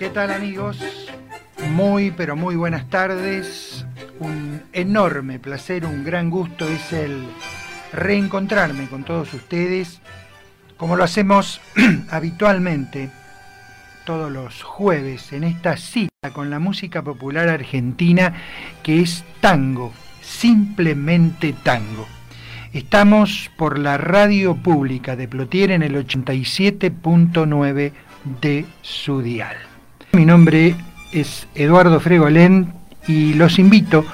¿Qué tal amigos? Muy, pero muy buenas tardes. Un enorme placer, un gran gusto es el reencontrarme con todos ustedes, como lo hacemos habitualmente todos los jueves en esta cita con la música popular argentina que es tango, simplemente tango. Estamos por la radio pública de Plotier en el 87.9 de su dial. Mi nombre es Eduardo Fregolén y los invito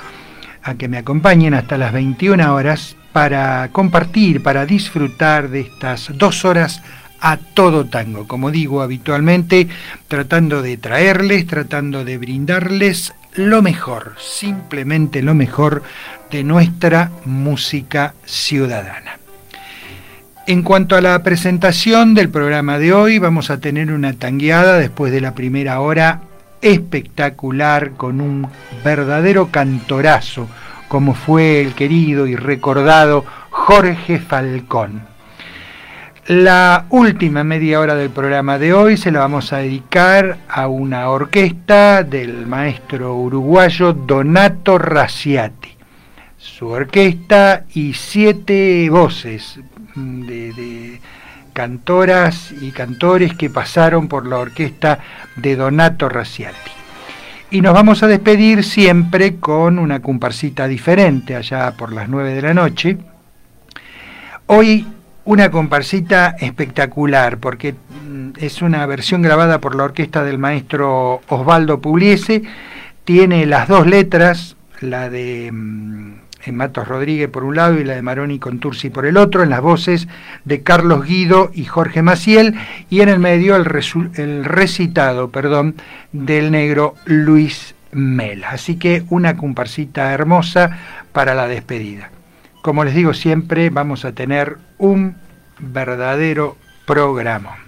a que me acompañen hasta las 21 horas para compartir, para disfrutar de estas dos horas a todo tango, como digo habitualmente, tratando de traerles, tratando de brindarles lo mejor, simplemente lo mejor de nuestra música ciudadana. En cuanto a la presentación del programa de hoy, vamos a tener una tangueada después de la primera hora espectacular con un verdadero cantorazo, como fue el querido y recordado Jorge Falcón. La última media hora del programa de hoy se la vamos a dedicar a una orquesta del maestro uruguayo Donato Raciati. Su orquesta y siete voces de, cantoras y cantores que pasaron por la orquesta de Donato Raciati. Y nos vamos a despedir siempre con una comparsita diferente, allá por las nueve de la noche. Hoy una comparsita espectacular, porque mm, es una versión grabada por la orquesta del maestro Osvaldo Pugliese, tiene las dos letras, la de mm, Matos Rodríguez por un lado y la de Maroni Contursi por el otro, en las voces de Carlos Guido y Jorge Maciel, y en el medio el, el recitado perdón, del negro Luis Mela. Así que una comparsita hermosa para la despedida. Como les digo siempre, vamos a tener un verdadero programa.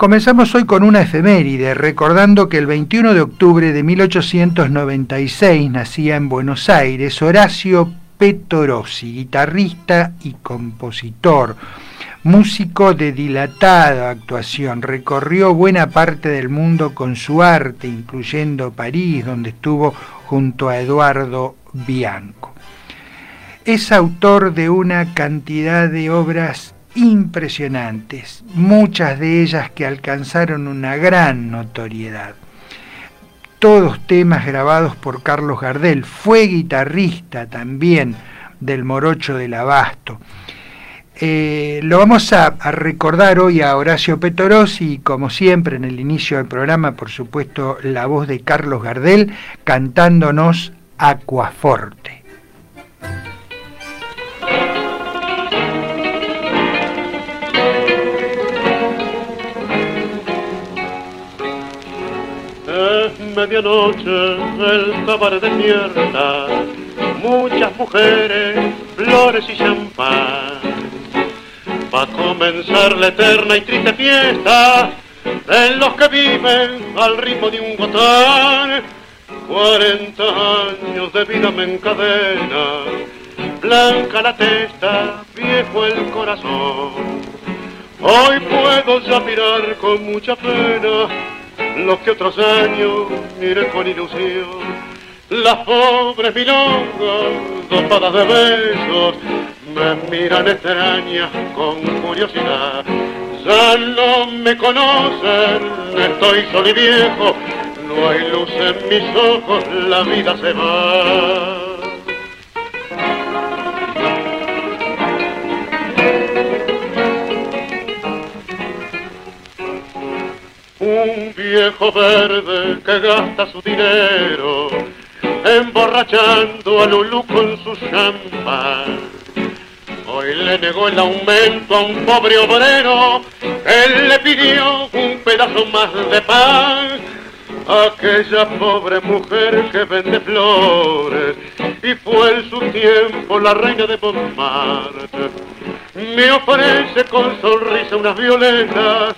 Comenzamos hoy con una efeméride, recordando que el 21 de octubre de 1896 nacía en Buenos Aires Horacio Petorossi, guitarrista y compositor, músico de dilatada actuación. Recorrió buena parte del mundo con su arte, incluyendo París, donde estuvo junto a Eduardo Bianco. Es autor de una cantidad de obras impresionantes, muchas de ellas que alcanzaron una gran notoriedad. Todos temas grabados por Carlos Gardel, fue guitarrista también del Morocho del Abasto. Eh, lo vamos a, a, recordar hoy a Horacio Petorosi y como siempre en el inicio del programa, por supuesto, la voz de Carlos Gardel cantándonos Aquaforte. Medianoche el cabaret despierta, muchas mujeres, flores y champán. Va a comenzar la eterna y triste fiesta de los que viven al ritmo de un gotán. Cuarenta años de vida me encadena, blanca la testa, viejo el corazón. Hoy puedo ya mirar con mucha pena los que otros años miré con ilusión. Las pobres milongas, dopadas de besos, me miran extrañas con curiosidad. Ya no me conocen, estoy solo y viejo, no hay luz en mis ojos, la vida se va. Un viejo verde que gasta su dinero emborrachando a Lulú con su champán. Hoy le negó el aumento a un pobre obrero, él le pidió un pedazo más de pan. Aquella pobre mujer que vende flores y fue en su tiempo la reina de Montmartre. Me ofrece con sonrisa unas violetas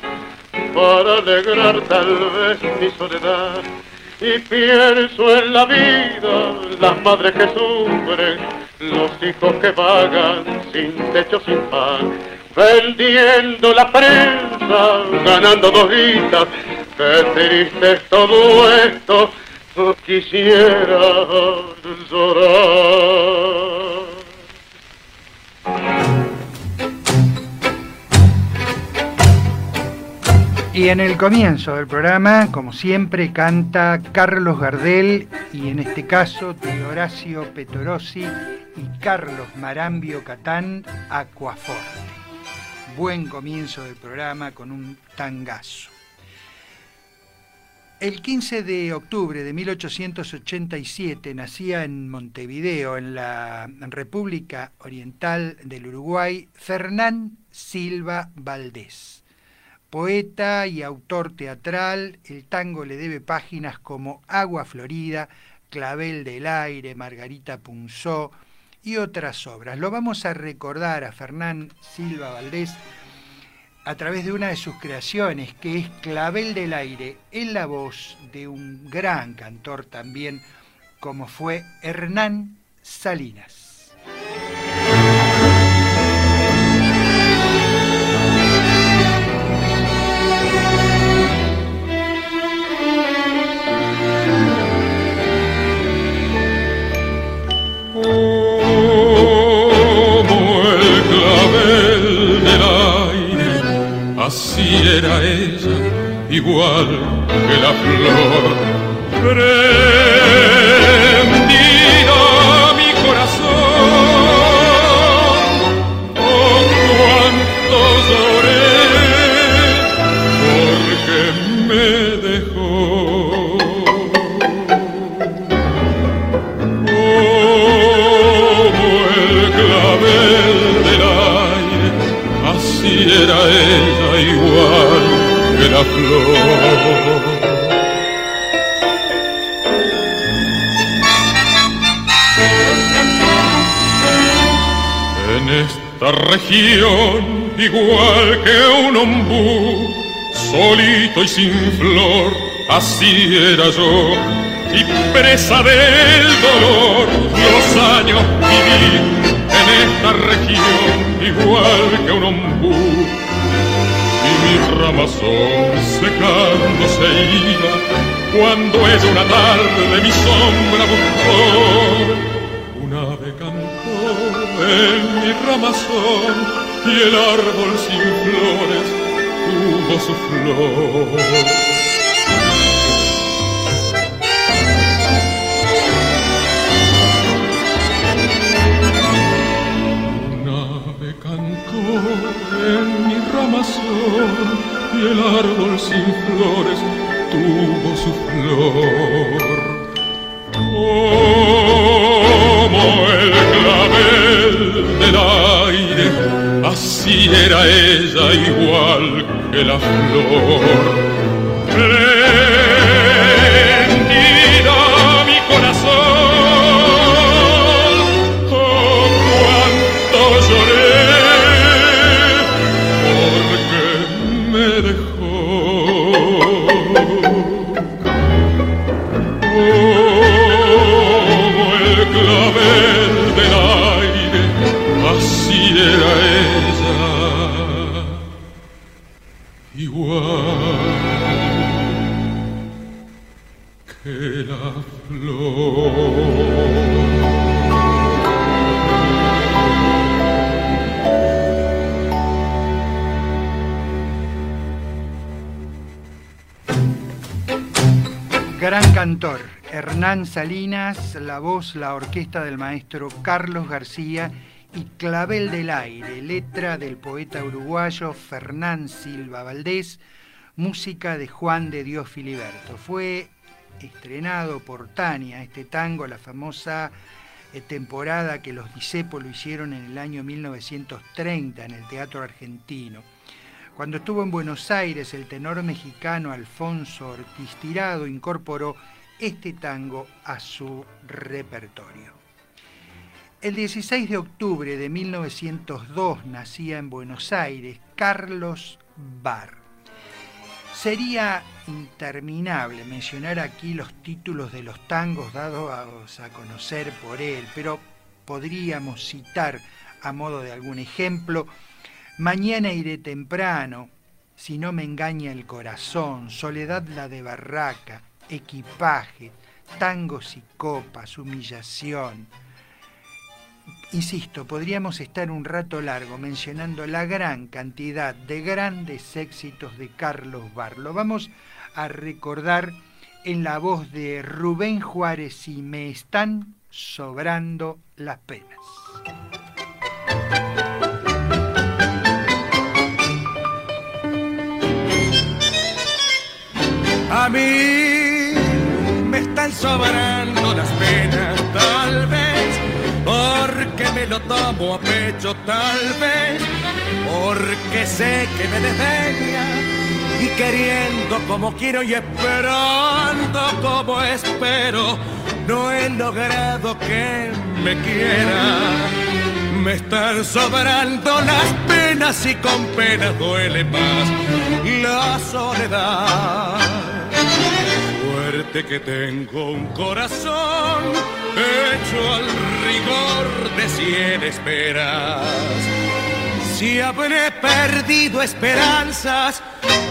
para alegrar tal vez mi soledad. Y pienso en la vida, las madres que sufren, los hijos que vagan sin techo, sin pan, vendiendo la prensa, ganando dos guitas, Qué triste es todo esto, quisiera llorar. Y en el comienzo del programa, como siempre, canta Carlos Gardel y en este caso de Horacio Petorossi y Carlos Marambio Catán, Aquaforte. Buen comienzo del programa con un tangazo. El 15 de octubre de 1887 nacía en Montevideo, en la República Oriental del Uruguay, Fernán Silva Valdés Poeta y autor teatral, el tango le debe páginas como Agua Florida, Clavel del Aire, Margarita Punzó y otras obras. Lo vamos a recordar a Fernán Silva Valdés a través de una de sus creaciones, que es Clavel del Aire, en la voz de un gran cantor también, como fue Hernán Salinas. Era ella, igual que la flor. Prendida mi corazón, oh cuánto lloré, porque me dejó. Igual que un ombú, solito y sin flor, así era yo, y presa del dolor, los años viví en esta región, igual que un ombú mi ramazón secando se iba cuando ella una tarde mi sombra buscó. Un ave cantó en mi ramazón y el árbol sin flores tuvo su flor. en mi ramazón y el árbol sin flores tuvo su flor. Como el clavel del aire, así era ella igual que la flor. La voz, la orquesta del maestro Carlos García y Clavel del Aire, letra del poeta uruguayo Fernán Silva Valdés, música de Juan de Dios Filiberto. Fue estrenado por Tania este tango, la famosa eh, temporada que los Dicepo lo hicieron en el año 1930 en el Teatro Argentino. Cuando estuvo en Buenos Aires, el tenor mexicano Alfonso Ortiz Tirado incorporó este tango a su repertorio. El 16 de octubre de 1902 nacía en Buenos Aires Carlos Barr. Sería interminable mencionar aquí los títulos de los tangos dados a conocer por él, pero podríamos citar a modo de algún ejemplo Mañana iré temprano, si no me engaña el corazón, soledad la de barraca, equipaje, tangos y copas, humillación. Insisto, podríamos estar un rato largo mencionando la gran cantidad de grandes éxitos de Carlos Barlo. vamos a recordar en la voz de Rubén Juárez y me están sobrando las penas. A mí sobrando las penas, tal vez, porque me lo tomo a pecho, tal vez, porque sé que me desdeña y queriendo como quiero y esperando como espero, no he logrado que me quiera. Me están sobrando las penas y con penas duele más la soledad que tengo un corazón hecho al rigor de cien esperas. Si habré perdido esperanzas,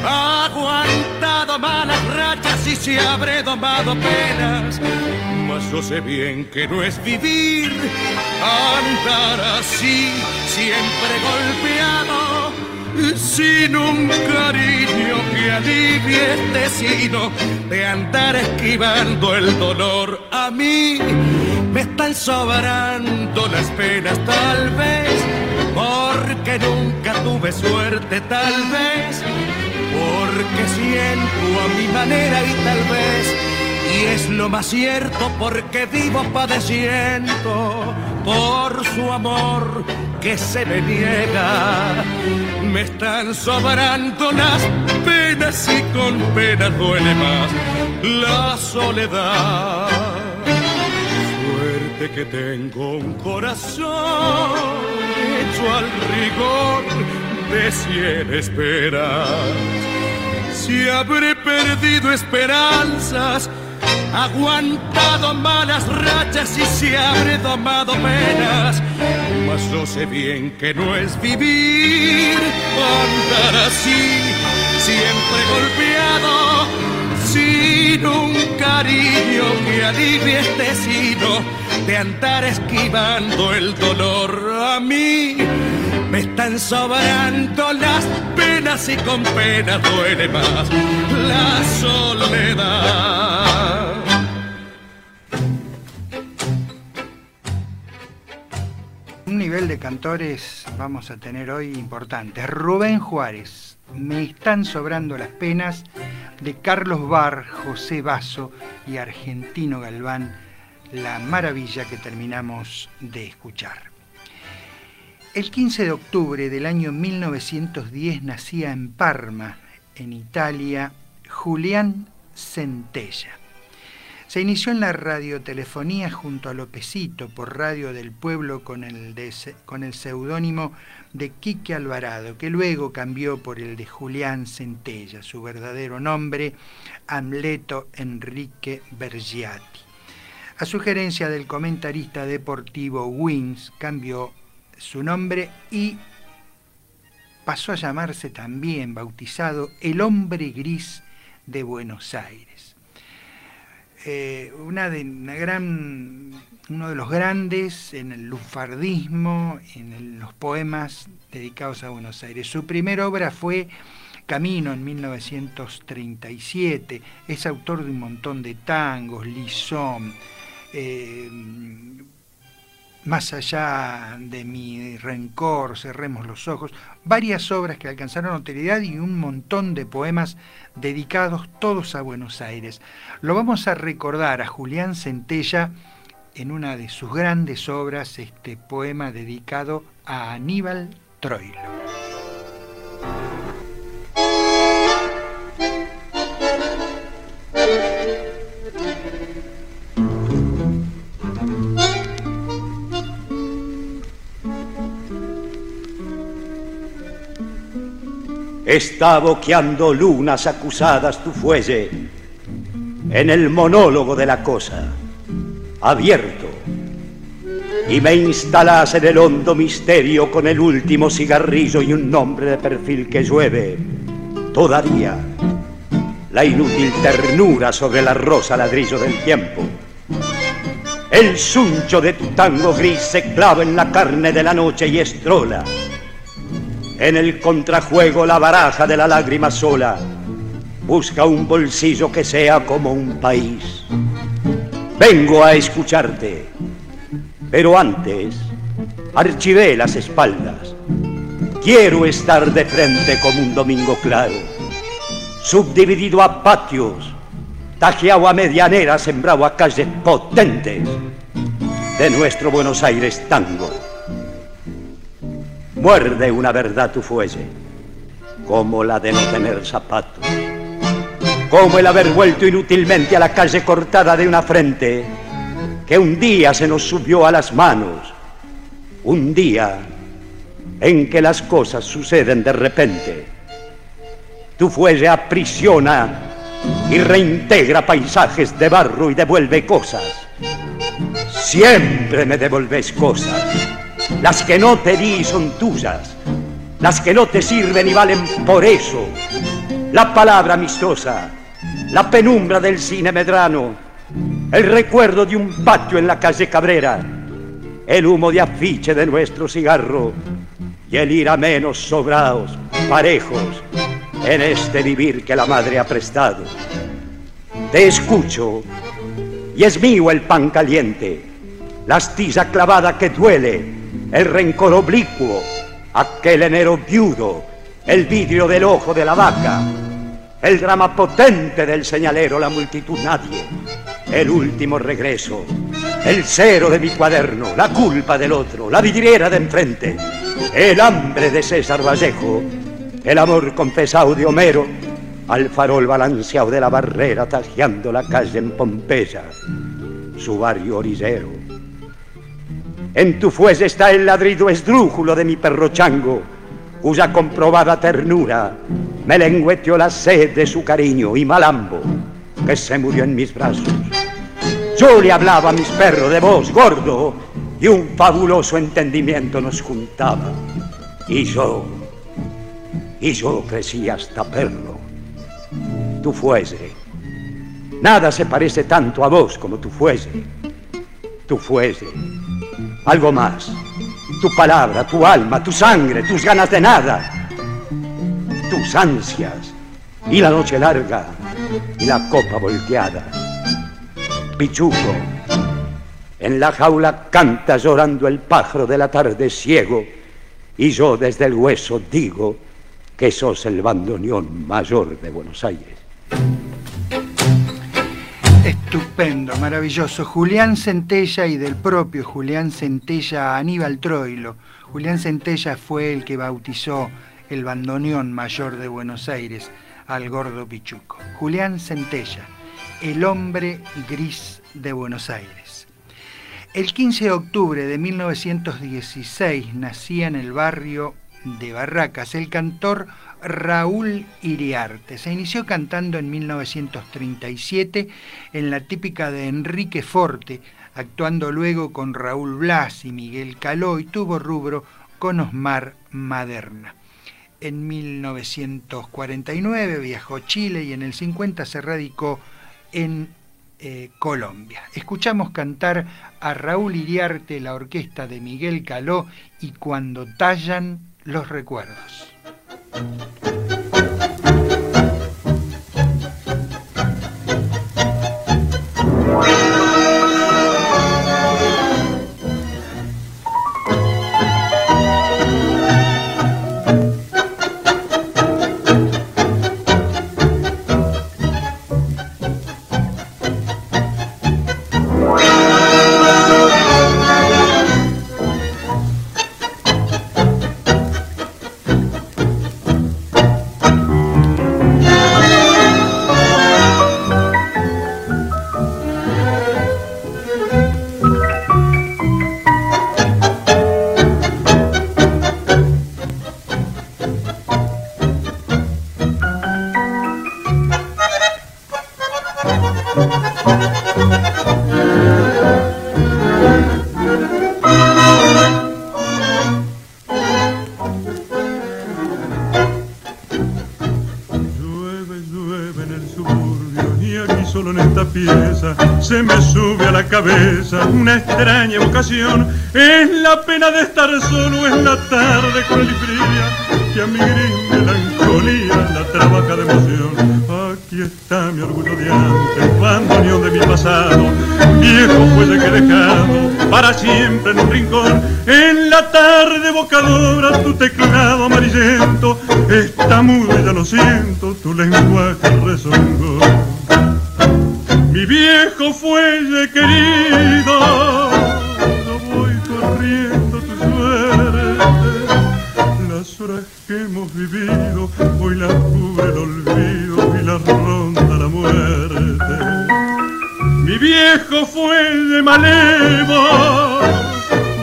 aguantado malas rachas y si habré domado penas, mas yo sé bien que no es vivir, andar así, siempre golpeado sin un cariño que alivie este sino de andar esquivando el dolor. A mí me están sobrando las penas, tal vez, porque nunca tuve suerte, tal vez, porque siento a mi manera y tal vez. Y es lo más cierto porque vivo padeciendo por su amor que se me niega. Me están sobrando las penas y con pena duele más la soledad. Suerte que tengo un corazón hecho al rigor de cien esperas. Si habré perdido esperanzas, aguantado malas rachas y se habré domado penas. Mas yo sé bien que no es vivir, andar así, siempre golpeado, sin un cariño que alivie este sino de andar esquivando el dolor a mí. Me están sobrando las penas y con pena duele más la soledad. Un nivel de cantores vamos a tener hoy importante. Rubén Juárez, Me están sobrando las penas, de Carlos Bar, José Basso y Argentino Galván, la maravilla que terminamos de escuchar. El 15 de octubre del año 1910 nacía en Parma, en Italia, Julián Centella. Se inició en la radiotelefonía junto a Lopecito por Radio del Pueblo con el, con el seudónimo de Quique Alvarado, que luego cambió por el de Julián Centella, su verdadero nombre, Amleto Enrique Bergiati. A sugerencia del comentarista deportivo Wins, cambió su nombre y pasó a llamarse también, bautizado, el hombre gris de Buenos Aires. Eh, una de, gran, uno de los grandes en el lufardismo, en los poemas dedicados a Buenos Aires. Su primera obra fue Camino en 1937. Es autor de un montón de tangos, lisón, eh, más allá de mi rencor, cerremos los ojos, varias obras que alcanzaron notoriedad y un montón de poemas dedicados todos a Buenos Aires. Lo vamos a recordar a Julián Centella en una de sus grandes obras, este poema dedicado a Aníbal Troilo. Está boqueando lunas acusadas tu fuelle en el monólogo de la cosa, abierto, y me instalas en el hondo misterio con el último cigarrillo y un nombre de perfil que llueve todavía la inútil ternura sobre la rosa ladrillo del tiempo. El suncho de tu tango gris se clava en la carne de la noche y estrola. En el contrajuego la baraja de la lágrima sola busca un bolsillo que sea como un país. Vengo a escucharte, pero antes archivé las espaldas. Quiero estar de frente como un domingo claro subdividido a patios, tajeado a medianera, sembrado a calles potentes de nuestro Buenos Aires tango. Muerde una verdad tu fuelle, como la de no tener zapatos, como el haber vuelto inútilmente a la calle cortada de una frente que un día se nos subió a las manos, un día en que las cosas suceden de repente tu fuelle aprisiona y reintegra paisajes de barro y devuelve cosas. Siempre me devolves cosas. Las que no te di son tuyas. Las que no te sirven y valen por eso. La palabra amistosa, la penumbra del cine medrano, el recuerdo de un patio en la calle Cabrera, el humo de afiche de nuestro cigarro y el ir a menos sobrados, parejos, en este vivir que la madre ha prestado. Te escucho y es mío el pan caliente, la astilla clavada que duele, el rencor oblicuo, aquel enero viudo, el vidrio del ojo de la vaca, el drama potente del señalero, la multitud nadie, el último regreso, el cero de mi cuaderno, la culpa del otro, la vidriera de enfrente, el hambre de César Vallejo, el amor confesado de Homero, al farol balanceado de la barrera, tajeando la calle en Pompeya, su barrio orillero. En tu fuese está el ladrido esdrújulo de mi perro chango, cuya comprobada ternura me lengüeteó la sed de su cariño y malambo, que se murió en mis brazos. Yo le hablaba a mis perros de voz gordo y un fabuloso entendimiento nos juntaba. Y yo, y yo crecí hasta verlo. Tu fuese. Nada se parece tanto a vos como tu fuese. Tu fuese. Algo más. Tu palabra, tu alma, tu sangre, tus ganas de nada. Tus ansias. Y la noche larga. Y la copa volteada. Pichuco. En la jaula canta llorando el pájaro de la tarde ciego. Y yo desde el hueso digo que sos el bandoneón mayor de Buenos Aires. Estupendo, maravilloso. Julián Centella y del propio Julián Centella Aníbal Troilo. Julián Centella fue el que bautizó el bandoneón mayor de Buenos Aires al gordo Pichuco. Julián Centella, el hombre gris de Buenos Aires. El 15 de octubre de 1916 nacía en el barrio de Barracas, el cantor Raúl Iriarte. Se inició cantando en 1937 en la típica de Enrique Forte, actuando luego con Raúl Blas y Miguel Caló y tuvo rubro con Osmar Maderna. En 1949 viajó a Chile y en el 50 se radicó en eh, Colombia. Escuchamos cantar a Raúl Iriarte, la orquesta de Miguel Caló y Cuando tallan los recuerdos. Thank you. Cabeza una extraña vocación. Es la pena de estar solo en la tarde con fría que a mi gris melancolía la trabaja de emoción. Aquí está mi orgullo de antes, bandoneón de mi pasado, viejo fuelle que dejado para siempre en un rincón. En la tarde evocadora tu teclado amarillento está mudo y ya lo siento, tu lenguaje resonó. Mi viejo fuelle querido, no voy corriendo tu suerte. Las horas que hemos vivido, hoy las cubre el olvido y las ronda la muerte. Mi viejo fuelle malevo,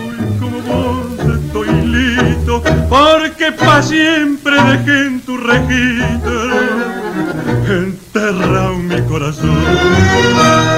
hoy como vos estoy listo, porque pa' siempre dejé en tu registro azul.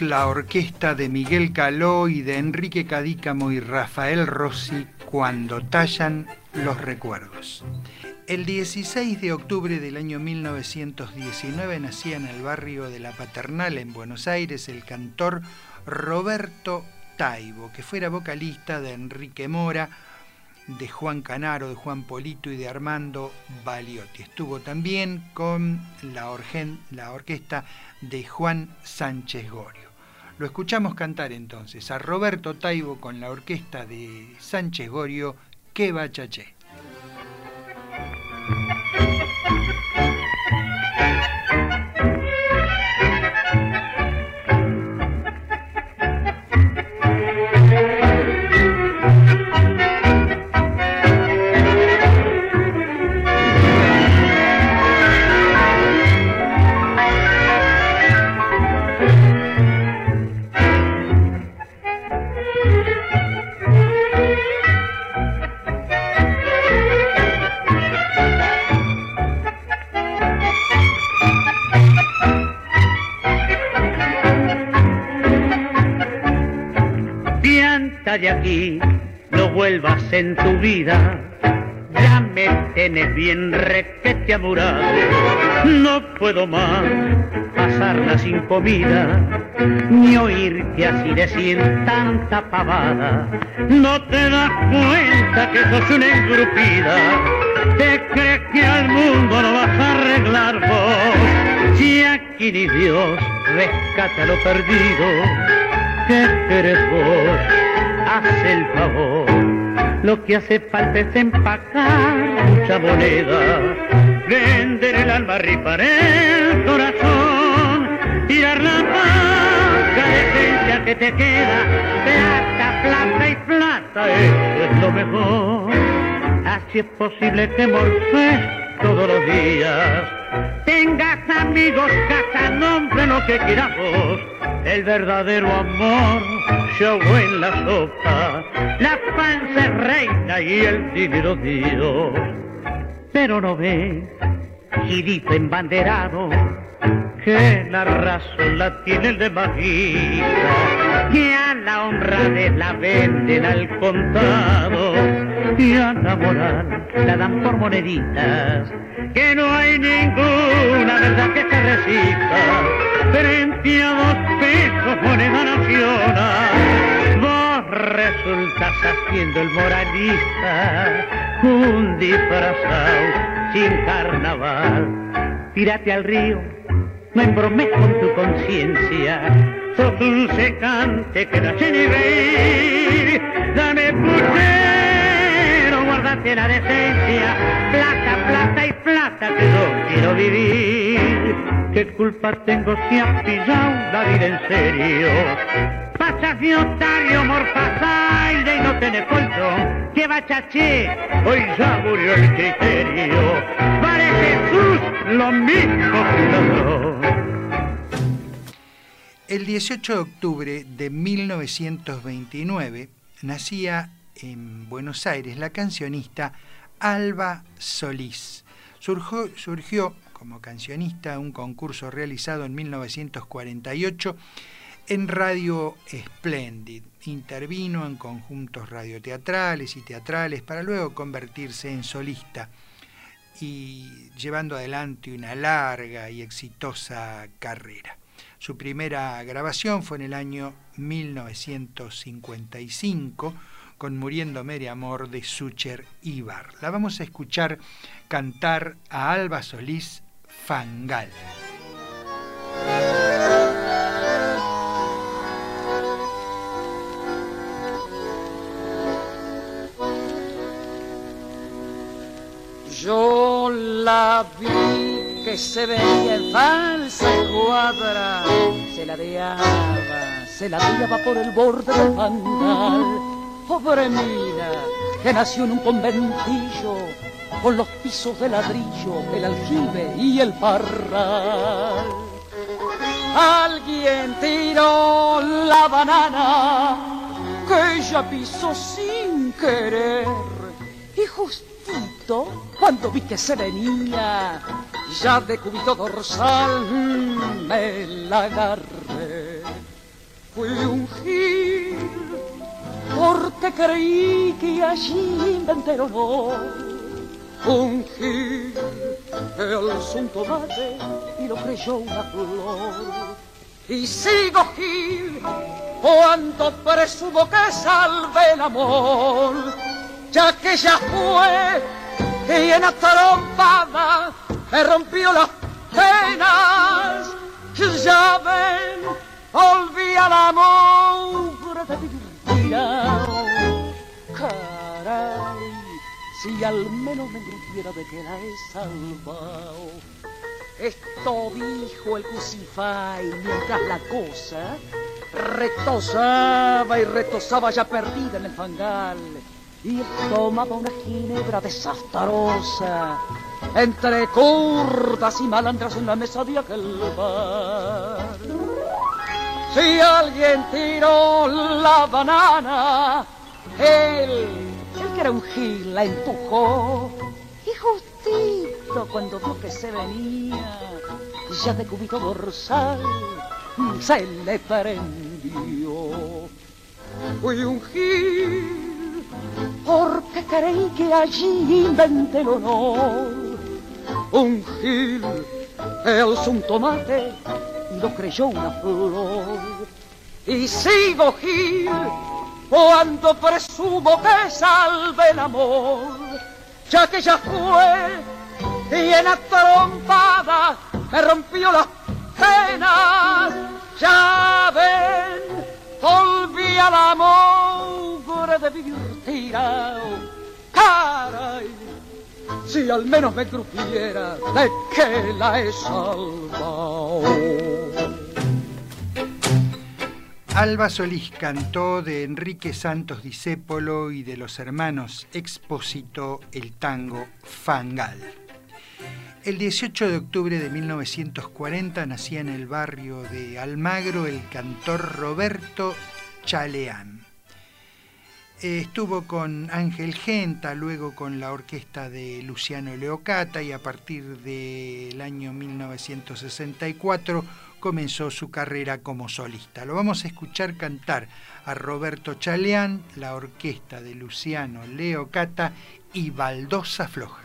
La orquesta de Miguel Caló y de Enrique Cadícamo y Rafael Rossi cuando tallan los recuerdos. El 16 de octubre del año 1919 nacía en el barrio de La Paternal en Buenos Aires el cantor Roberto Taibo, que fuera vocalista de Enrique Mora, de Juan Canaro, de Juan Polito y de Armando Baliotti. Estuvo también con la, la orquesta de Juan Sánchez Gorio. Lo escuchamos cantar entonces a Roberto Taibo con la orquesta de Sánchez Gorio, Que Bachaché. De aquí, no vuelvas en tu vida. Ya me tenés bien requete amurado. No puedo más pasarla sin comida, ni oírte así decir tanta pavada. No te das cuenta que sos una engrupida. Te crees que al mundo lo vas a arreglar vos. Si aquí ni Dios rescata lo perdido ¿Qué querés vos? Haz el favor. Lo que hace falta es empacar mucha moneda, vender el alma, ripar el corazón, tirar la de esencia que te queda, plata, plata y plata, eso es lo mejor. Así es posible que morfes todos los días, tengas amigos, casa, nombre, lo que quieras el verdadero amor show en la sopa, la panza reina y el dinero Dios. Pero no ves, girito embanderado, que la razón la tiene el de Majita, que a la honra de la venden al contado, y a la moral la dan por moneditas, que no hay ninguna verdad que se resista frente a dos pesos moneda nacional. Vos resultas haciendo el moralista, un disfrazado sin carnaval. Tírate al río, no embromes con tu conciencia, sos un secante que ni reír. Dame puchero, guárdate la decencia, plata, plata y plata que doy quiero vivir. ¿Qué culpa tengo si has pillado la vida en serio? Pasas de otario, morfazaire y no tenés colchón. Que bachaché, hoy ya murió el criterio. Vale Jesús, lo mismo que. El 18 de octubre de 1929 nacía en Buenos Aires la cancionista Alba Solís. Surgió, surgió como cancionista un concurso realizado en 1948 en Radio Splendid. Intervino en conjuntos radioteatrales y teatrales para luego convertirse en solista y llevando adelante una larga y exitosa carrera. Su primera grabación fue en el año 1955 con Muriéndome de Amor de Sucher Ibar. La vamos a escuchar cantar a Alba Solís Fangal. Yo la vi que se veía en falsa cuadra, se la veaba, se la veaba por el borde del fangal. Pobre mina, que nació en un conventillo, con los pisos de ladrillo, el aljibe y el parral. Alguien tiró la banana que ella pisó sin querer y justito cuando vi que se venía ya de cubito dorsal me la agarré. Fui un gil porque creí que allí inventé el un gil el un tomate y lo creyó una flor. Y sigo gil cuando presumo que salve el amor, ya que ya fue y en la trompada me rompió las penas. Ya ven, volví al amor de mi Caray si al menos me engrupiera de que la he salvado. Esto dijo el Cusify mientras la cosa retosaba y retosaba ya perdida en el fangal. Y tomaba una ginebra desastrosa entre curtas y malandras en la mesa de aquel bar. Si alguien tiró la banana, él el que era un gil la empujó y justito cuando vio que se venía, ya de cubito dorsal, se le prendió. Fui un gil porque creí que allí inventé el honor. Un gil es un tomate y lo creyó una flor. Y sigo gil cuando presumo que salve el amor, ya que ya fue y en la trompada me rompió las penas, ya ven, volví al amor de vivir caray, si al menos me crupiera de que la he salvado. Alba Solís cantó de Enrique Santos Discépolo y de los hermanos Expósito el tango Fangal. El 18 de octubre de 1940 nacía en el barrio de Almagro el cantor Roberto Chaleán. Estuvo con Ángel Genta, luego con la orquesta de Luciano Leocata y a partir del año 1964 comenzó su carrera como solista. Lo vamos a escuchar cantar a Roberto Chaleán, la orquesta de Luciano Leocata y Baldosa Floja.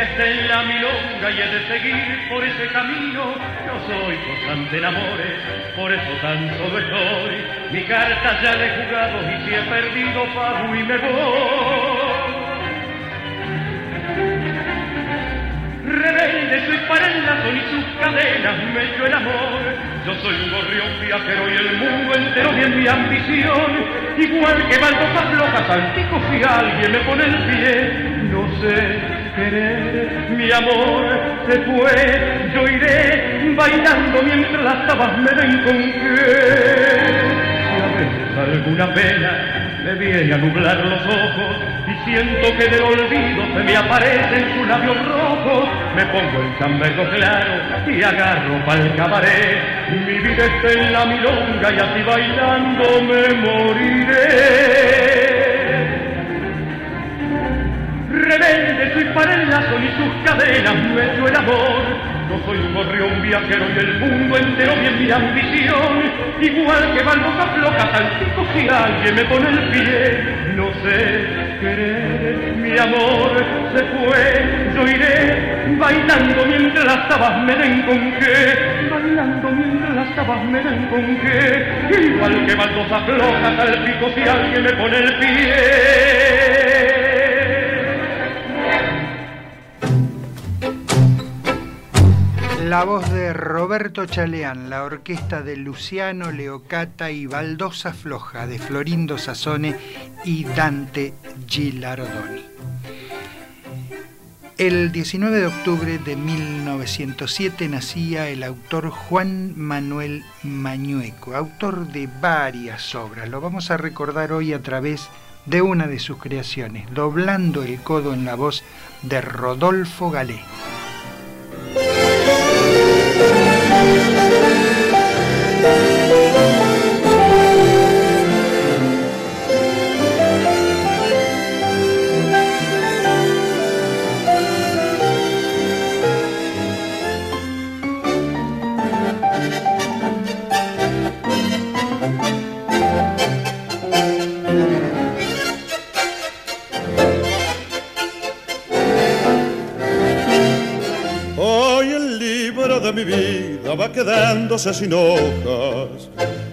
Vida está en la milonga y he de seguir por ese camino. Yo soy constante en amores, por eso tan solo estoy. Mi carta ya la he jugado y si he perdido pago y me voy. Rebelde soy para el lazo y sus cadenas me dio el amor. Yo soy un gorrión viajero y el mundo entero bien mi ambición. Igual que baldosas flojas anticos si alguien me pone el pie. No sé mi amor se fue. Yo iré bailando mientras las tabas me den con qué. Si a alguna pena me viene a nublar los ojos y siento que del olvido se me aparecen sus labios rojos. Me pongo el chambergo claro y agarro pa'l cabaret. Mi vida está en la milonga y así bailando me moriré. Rebelde soy para el lazo y sus cadenas me dio el amor. No soy un gorrión viajero y el mundo entero bien mi ambición. Igual que balbocas locas saltico si alguien me pone el pie. No sé querer, mi amor se fue. Yo iré bailando mientras las tabas me den con qué. Bailando mientras las tabas me den con qué. Igual que baldosas locas saltico si alguien me pone el pie. La voz de Roberto Chaleán, la orquesta de Luciano Leocata y Baldosa Floja de Florindo Sassone y Dante Gilardoni. El 19 de octubre de 1907 nacía el autor Juan Manuel Mañueco, autor de varias obras. Lo vamos a recordar hoy a través de una de sus creaciones, doblando el codo en la voz de Rodolfo Galé. Va quedándose sin hojas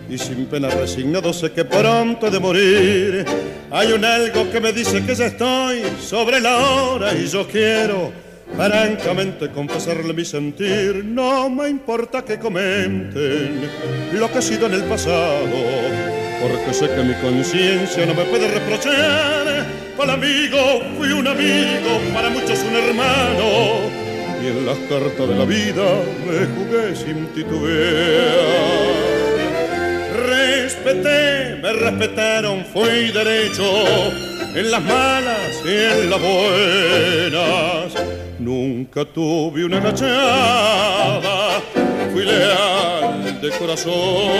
y sin pena resignado sé que pronto he de morir. Hay un algo que me dice que ya estoy sobre la hora y yo quiero francamente confesarle mi sentir. No me importa que comenten lo que ha sido en el pasado, porque sé que mi conciencia no me puede reprochar. Para amigo fui un amigo, para muchos un hermano y en las cartas de la vida me jugué sin titubear. Respeté, me respetaron, fui derecho en las malas y en las buenas. Nunca tuve una cachada, fui leal de corazón.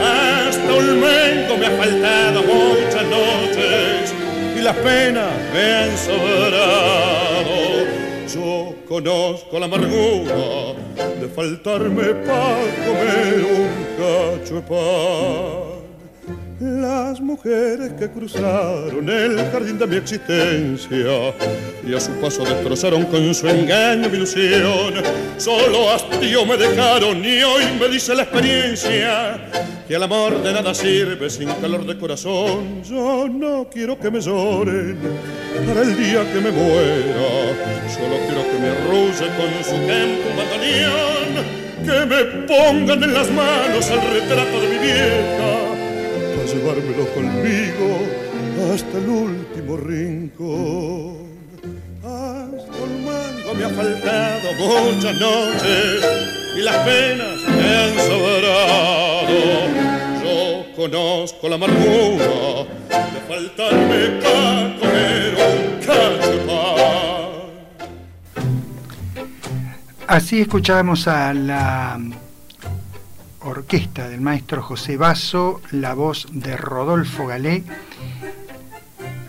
Hasta un mengo me ha faltado muchas noches y las penas me han sobrado conozco la amargura de faltarme para comer un cacho de pan. Las mujeres que cruzaron el jardín de mi existencia y a su paso destrozaron con su engaño mi ilusión. Solo hastío me dejaron y hoy me dice la experiencia que el amor de nada sirve sin calor de corazón. Yo no quiero que me lloren para el día que me muera. Solo quiero que me arrulle con su un bandoneón. Que me pongan en las manos el retrato de mi vieja llevármelo conmigo hasta el último rincón. Hasta el mango me ha faltado muchas noches y las penas me han sobrado. Yo conozco la amargura de faltarme para comer un cacho Así escuchamos a la orquesta del maestro José Basso, la voz de Rodolfo Galé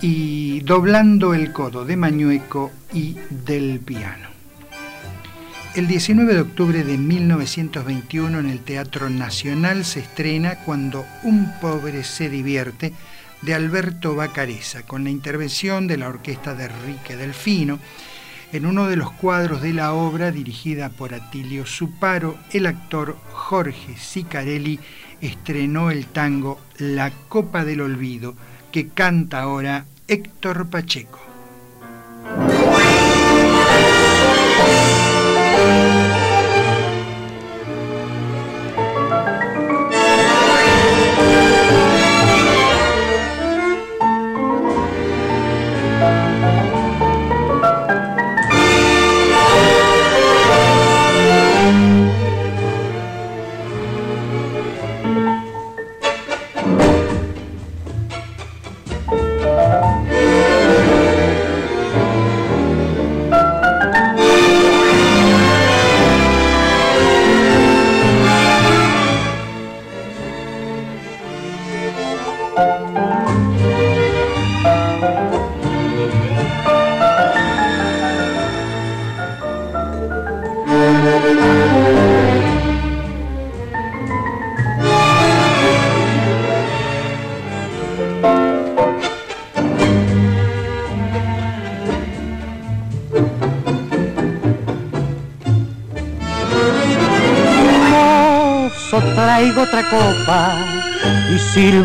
y doblando el codo de Mañueco y del piano. El 19 de octubre de 1921 en el Teatro Nacional se estrena Cuando un pobre se divierte de Alberto Bacareza, con la intervención de la orquesta de Enrique Delfino. En uno de los cuadros de la obra, dirigida por Atilio Suparo, el actor Jorge Sicarelli estrenó el tango La Copa del Olvido, que canta ahora Héctor Pacheco.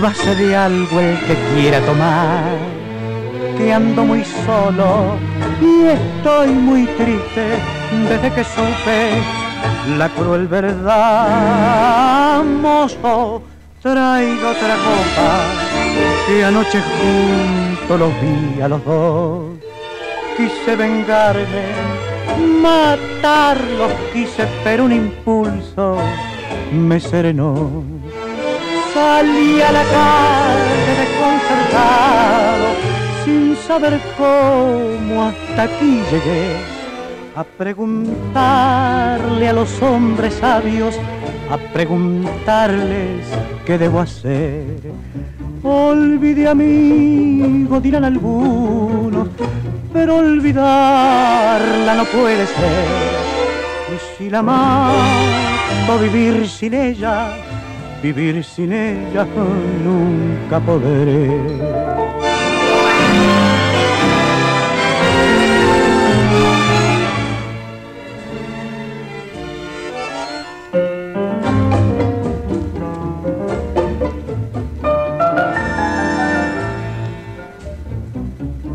Sírvase de algo el que quiera tomar. Que ando muy solo y estoy muy triste desde que supe la cruel verdad. Mozo, traigo otra copa que anoche junto los vi a los dos. Quise vengarme, matarlos quise, pero un impulso me serenó. Salí a la calle desconcertado, sin saber cómo hasta aquí llegué, a preguntarle a los hombres sabios, a preguntarles qué debo hacer. Olvide amigo, dirán algunos, pero olvidarla no puede ser. Y si la mato, vivir sin ella, vivir sin ella nunca podré.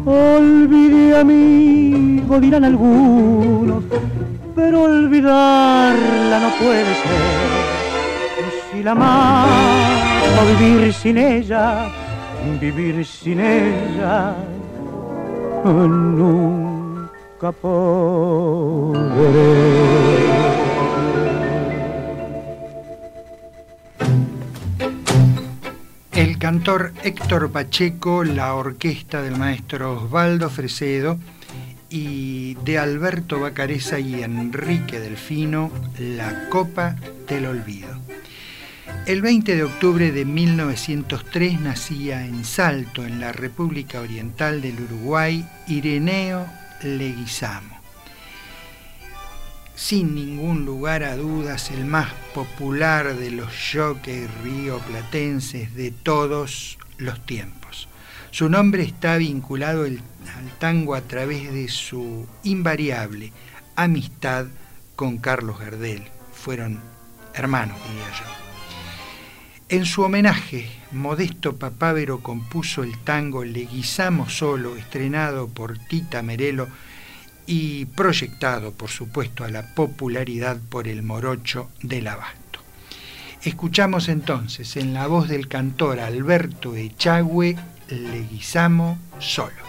Olvide amigo, dirán algunos, pero olvidarla no puede ser. La mato, vivir sin ella, vivir sin ella, nunca podré. El cantor Héctor Pacheco, la orquesta del maestro Osvaldo Fresedo y de Alberto Bacareza y Enrique Delfino, La Copa del Olvido. El 20 de octubre de 1903 nacía en Salto, en la República Oriental del Uruguay, Ireneo Leguizamo sin ningún lugar a dudas el más popular de los jockeys rioplatenses de todos los tiempos. Su nombre está vinculado al tango a través de su invariable amistad con Carlos Gardel. Fueron hermanos, diría yo. En su homenaje, Modesto Papávero compuso el tango Leguizamo Solo, estrenado por Tita Merelo y proyectado, por supuesto, a la popularidad por el morocho del abasto. Escuchamos entonces en la voz del cantor Alberto Echagüe, Leguizamo solo.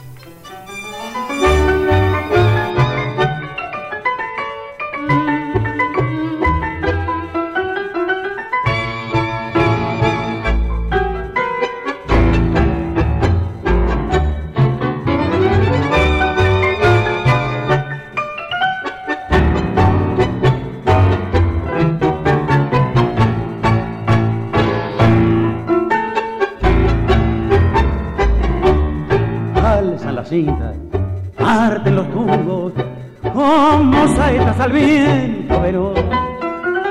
Saetas al viento veloz.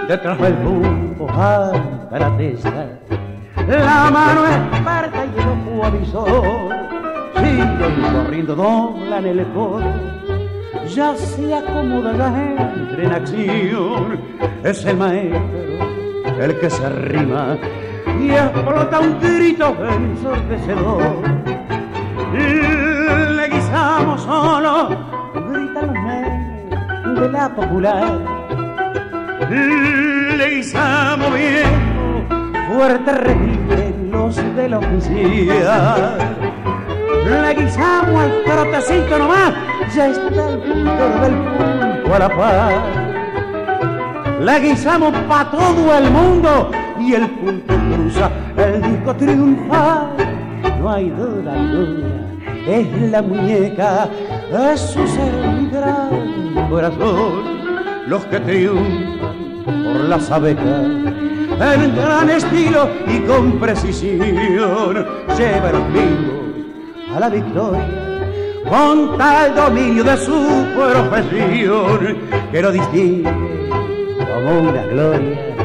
Detrás del rumbo anda la testa la mano experta y el ojo avisor, siguen corriendo, doblan el coro, ya se acomoda la gente en acción, es el maestro el que se arrima y explota un grito ensordecedor. Le guisamos solo, de la popular. Le guisamos bien, fuerte reviven los de la oficina. Le guisamos al trotecito nomás, ya está el punto del punto a la paz la guisamos para todo el mundo y el punto cruza el disco triunfal. No hay duda alguna, es la muñeca, es su ser gran corazón. Los que triunfan por la abejas en gran estilo y con precisión llevan vivos a la victoria con tal dominio de su profesión que lo distingue como una gloria,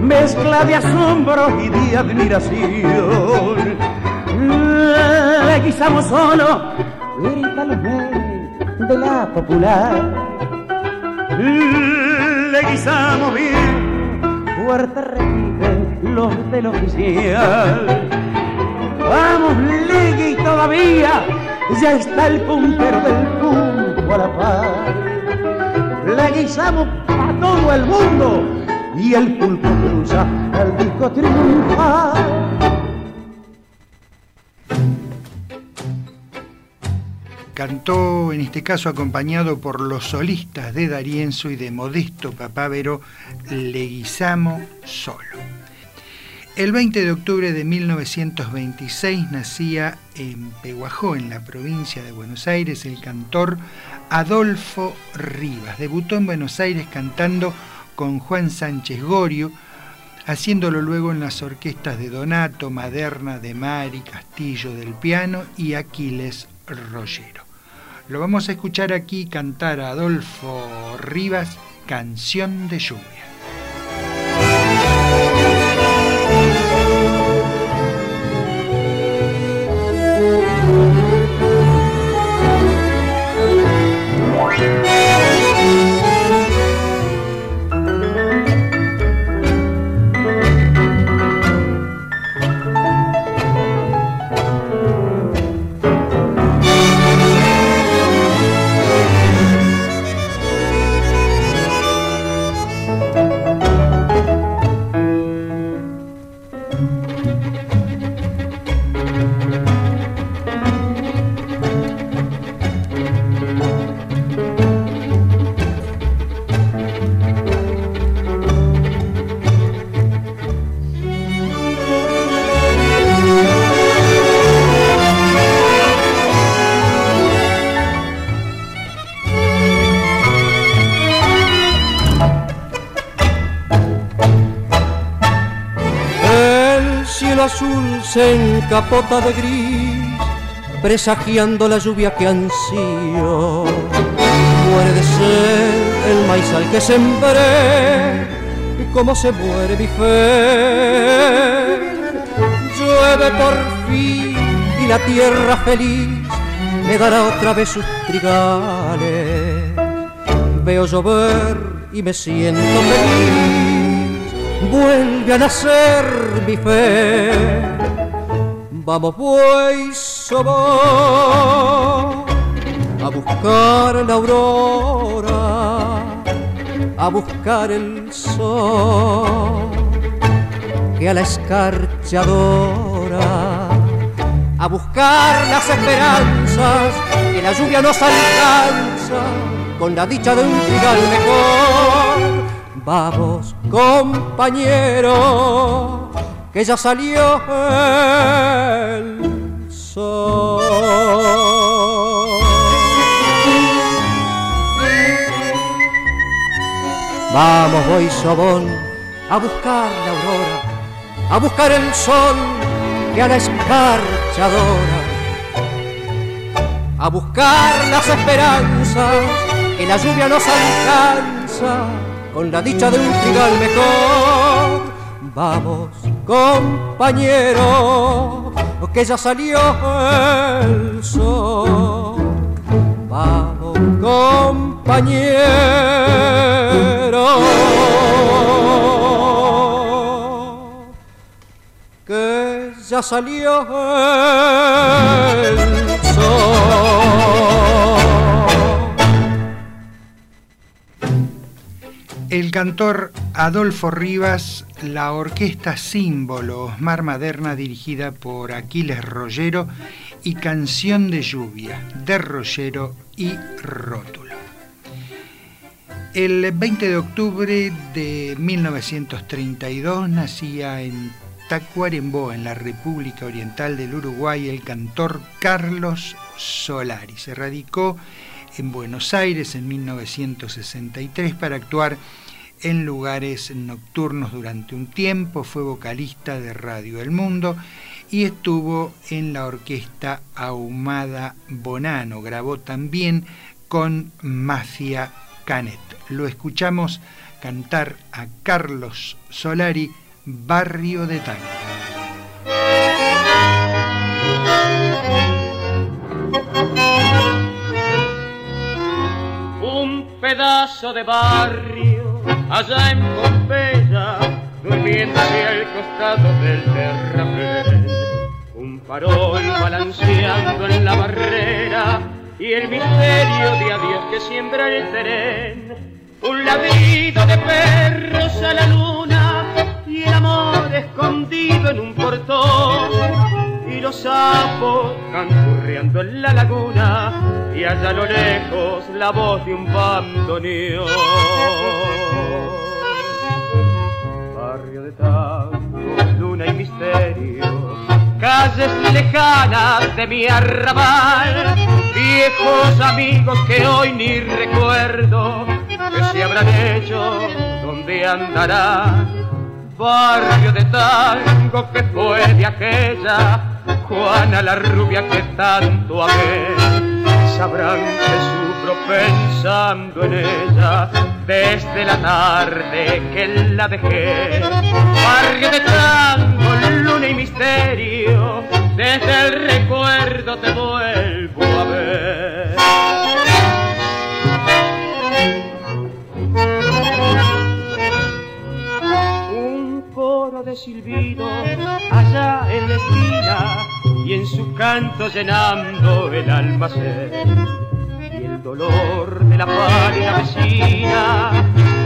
mezcla de asombro y de admiración. Le guisamos solo, grita los de la popular. Le guisamos bien, fuerte repiten los del oficial. Vamos, Legui, todavía, ya está el puntero del punto a la paz. Le guisamos todo el mundo y el pulpo cruza el disco triunfa. Cantó en este caso acompañado por los solistas de Darienzo y de Modesto Papávero Leguizamo Solo. El 20 de octubre de 1926 nacía en Peguajó, en la provincia de Buenos Aires, el cantor Adolfo Rivas. Debutó en Buenos Aires cantando con Juan Sánchez Gorio, haciéndolo luego en las orquestas de Donato, Maderna, De Mari, Castillo del piano y Aquiles Rollero. Lo vamos a escuchar aquí cantar a Adolfo Rivas, Canción de Lluvia. Se encapota de gris, presagiando la lluvia que ansío. Muere de sed el maíz al que sembré, como se muere mi fe. Llueve por fin y la tierra feliz me dará otra vez sus trigales. Veo llover y me siento feliz, vuelve a nacer mi fe Vamos pues a buscar la aurora, a buscar el sol que a la escarchadora, a buscar las esperanzas que la lluvia nos alcanza con la dicha de un trigal mejor. Vamos, compañeros que ya salió el sol. Vamos, voy sobón, a buscar la aurora, a buscar el sol que a la escarchadora, a buscar las esperanzas que la lluvia nos alcanza con la dicha de un trigal mejor Vamos, compañero, que ya salió el sol. Vamos, compañero. Que ya salió el sol. El cantor Adolfo Rivas, la orquesta Símbolo, Osmar Maderna, dirigida por Aquiles Rollero, y Canción de Lluvia, de Rollero y Rótulo. El 20 de octubre de 1932 nacía en Tacuarembó, en la República Oriental del Uruguay, el cantor Carlos Solari. Se radicó en Buenos Aires en 1963 para actuar en lugares nocturnos durante un tiempo, fue vocalista de Radio El Mundo y estuvo en la orquesta Ahumada Bonano. Grabó también con Mafia Canet. Lo escuchamos cantar a Carlos Solari, Barrio de Tango. Un pedazo de barrio allá en Pompeya, durmiendo hacia el costado del terraplén. Un farol balanceando en la barrera y el misterio de adiós que siembra el tren. Un ladrido de perros a la luna y el amor escondido en un portón. Y los sapos canturreando en la laguna y allá a lo lejos la voz de un bandoneón. Barrio de tango, luna y misterio, calles lejanas de mi arrabal, viejos amigos que hoy ni recuerdo, que se habrán hecho, dónde andarán. Barrio de tango que fue de aquella Juana la rubia que tanto amé, sabrán que sufro pensando en ella desde la tarde que la dejé. Barrio de tango, luna y misterio, desde el recuerdo te vuelvo a ver. De silbido allá en la esquina y en su canto llenando el almacén. Y el dolor de la pálida vecina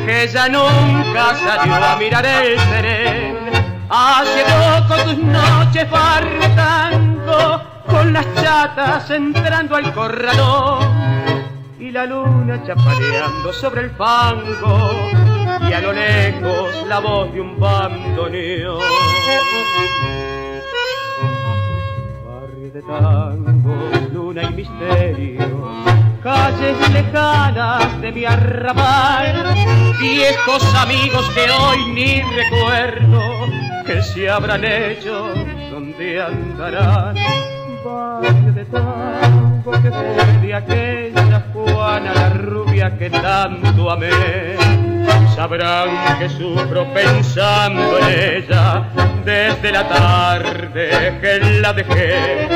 que ya nunca salió a mirar el tren. Hace poco tus noches fartando con las chatas entrando al corralón y la luna chapaleando sobre el fango y a lo lejos la voz de un bandoneón. Barrio de tango, luna y misterio, calles lejanas de mi arrabal, viejos amigos que hoy ni recuerdo, que se habrán hecho, donde andarán. Barrio de tango que fue de aquella Juana la rubia que tanto amé sabrán que sufro pensando en ella desde la tarde que la dejé.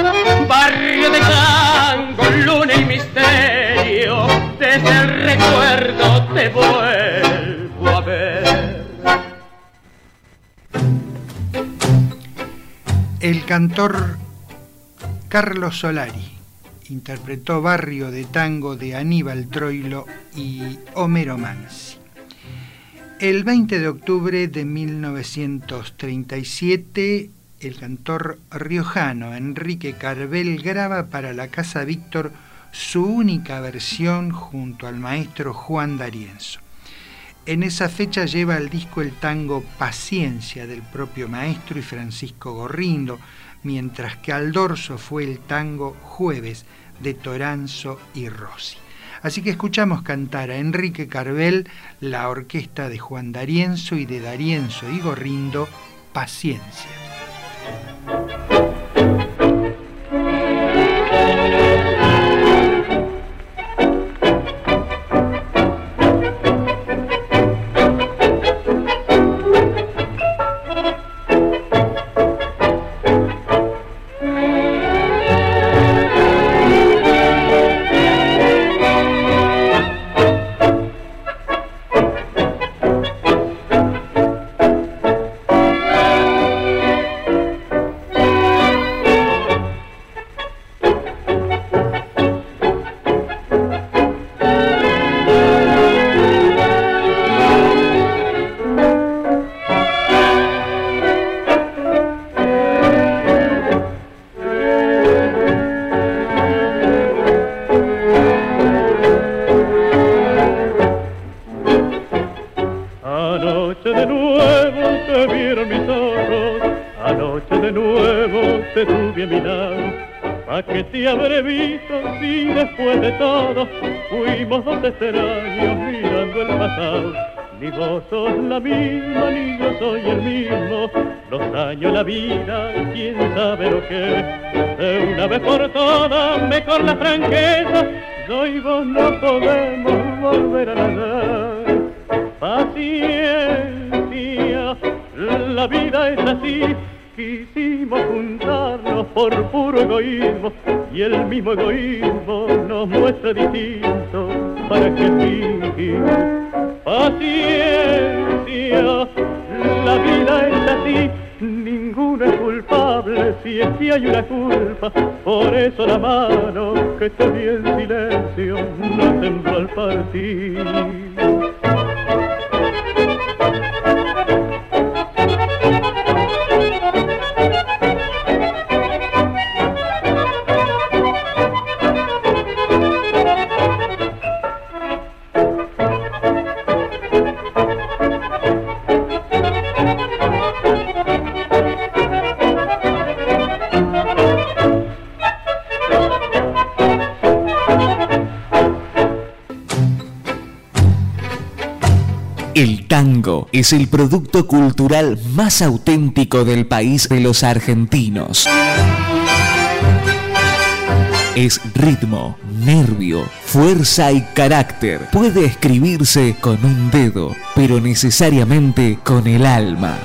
Barrio de tango, luna y misterio, desde el recuerdo te vuelvo a ver. El cantor Carlos Solari interpretó Barrio de Tango de Aníbal Troilo y Homero Mansi. El 20 de octubre de 1937, el cantor riojano Enrique Carvel graba para la Casa Víctor su única versión junto al maestro Juan D'Arienzo. En esa fecha lleva al disco el tango Paciencia del propio maestro y Francisco Gorrindo, mientras que al dorso fue el tango Jueves de Toranzo y Rossi. Así que escuchamos cantar a Enrique Carvel, la orquesta de Juan D'Arienzo y de D'Arienzo y Gorrindo, Paciencia. Vida, es el producto cultural más auténtico del país de los argentinos. Es ritmo, nervio, fuerza y carácter. Puede escribirse con un dedo, pero necesariamente con el alma.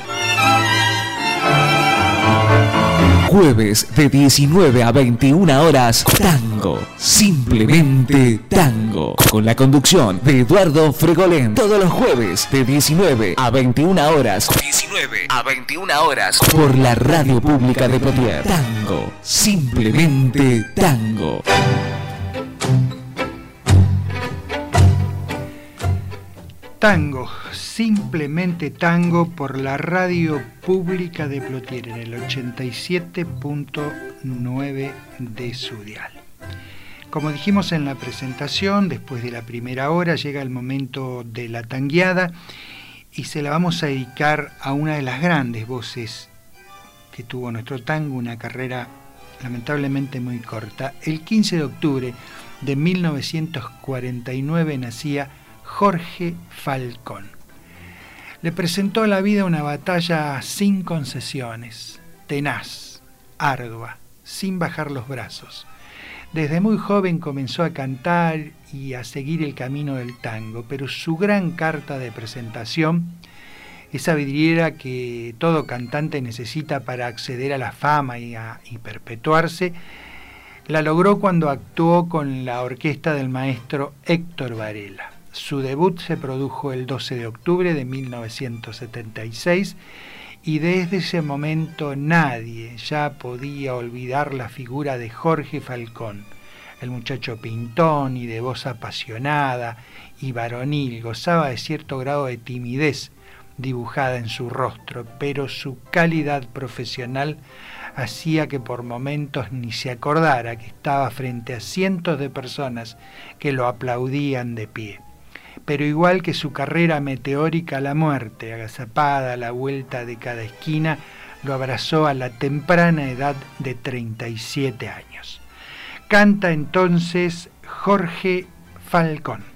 Jueves de 19 a 21 horas, tango. Simplemente tango. Con la conducción de Eduardo Fregolén. Todos los jueves de 19 a 21 horas. 19 a 21 horas. Por la radio pública de Plotier. Tango. Simplemente tango. Tango, simplemente tango por la radio pública de Plotier en el 87.9 de su dial. Como dijimos en la presentación, después de la primera hora llega el momento de la tangueada y se la vamos a dedicar a una de las grandes voces que tuvo nuestro tango, una carrera lamentablemente muy corta. El 15 de octubre de 1949 nacía Jorge Falcón. Le presentó a la vida una batalla sin concesiones, tenaz, ardua, sin bajar los brazos. Desde muy joven comenzó a cantar y a seguir el camino del tango, pero su gran carta de presentación, esa vidriera que todo cantante necesita para acceder a la fama y, a, perpetuarse, la logró cuando actuó con la orquesta del maestro Héctor Varela. Su debut se produjo el 12 de octubre de 1976 y desde ese momento nadie ya podía olvidar la figura de Jorge Falcón, el muchacho pintón y de voz apasionada y varonil, gozaba de cierto grado de timidez dibujada en su rostro, pero su calidad profesional hacía que por momentos ni se acordara que estaba frente a cientos de personas que lo aplaudían de pie pero igual que su carrera meteórica, la muerte, agazapada a la vuelta de cada esquina, lo abrazó a la temprana edad de 37 años. Canta entonces Jorge Falcón.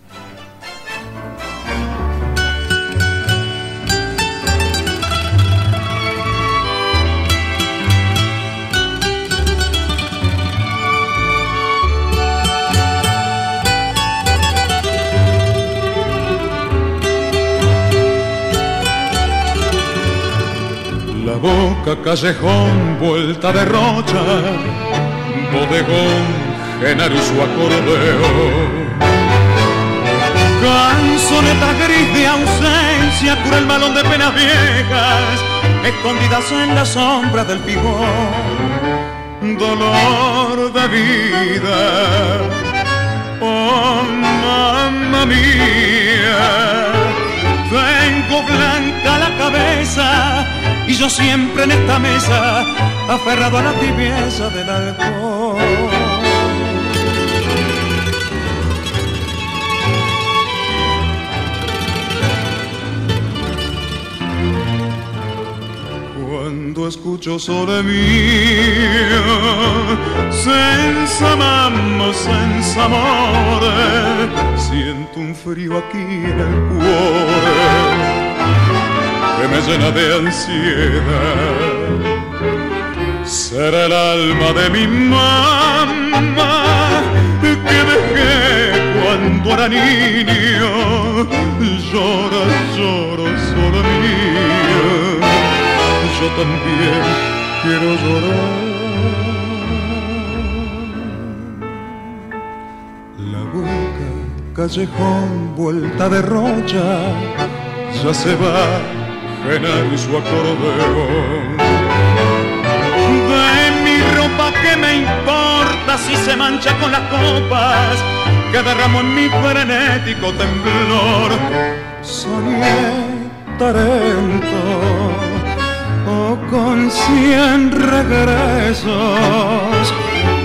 Boca callejón, vuelta de rocha, bodegón, genaro y su acordeón. Canzoneta gris de ausencia, cura el balón de penas viejas, escondidas en las sombras del pigón. Dolor de vida, oh mamma mía, tengo blanca la cabeza y yo siempre en esta mesa aferrado a la tibieza del alcohol. Cuando escucho sole mio, senza mamma, senza siento un frío aquí en el cuore que me llena de ansiedad. Será el alma de mi mamá que dejé cuando era niño. Llora, lloro, solo mía. Yo también quiero llorar. La boca, callejón, vuelta de rocha, ya se va Genaro y su acordeón. De mi ropa que me importa si se mancha con las copas que derramo en mi frenético temblor. Soñé Tarento o con cien regresos,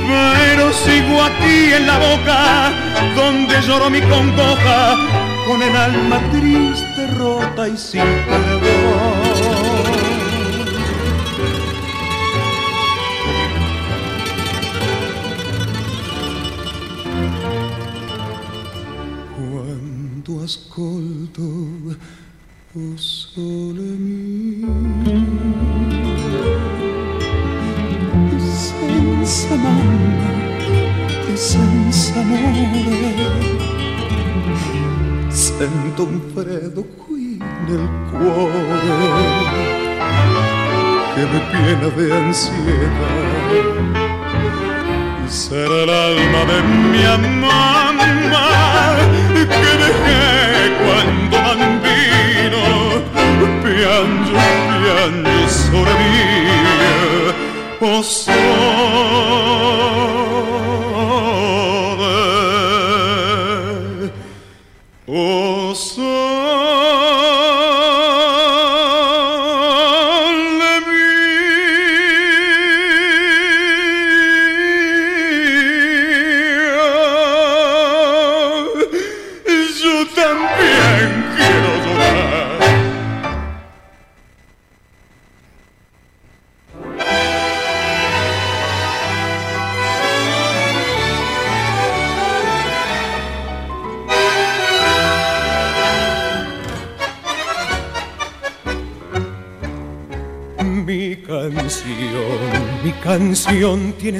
pero sigo aquí en la boca donde lloro mi congoja con el alma triste, rota y sin perdón. Quando ascolto o sole mio, senza mamma e senza amore sento un freddo qui nel cuore che me piena de ansiedad. Será el alma de mi mamá que dejé cuando bambino piango, piango mí. Oh, sole,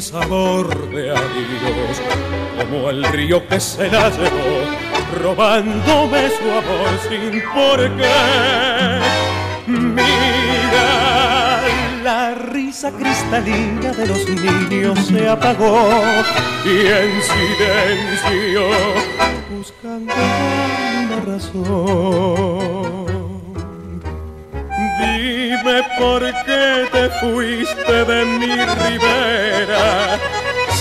sabor de adiós, como el río que se la llevó, robándome su amor sin por qué. Mira, la risa cristalina de los niños se apagó y en silencio, buscando una razón. Dime por qué te fuiste de mi ribera.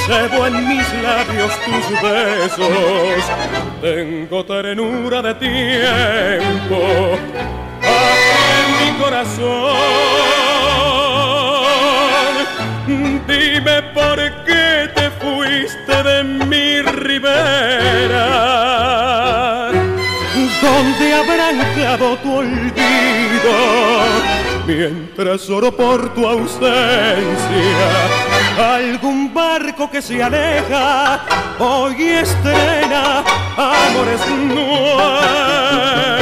Cebo en mis labios tus besos. Tengo ternura de tiempo aquí en mi corazón. Dime por qué te fuiste de mi ribera. ¿Dónde habrán clavado tu olvido? Mientras oro por tu ausencia, algún barco que se aleja hoy estrena amores nuevos.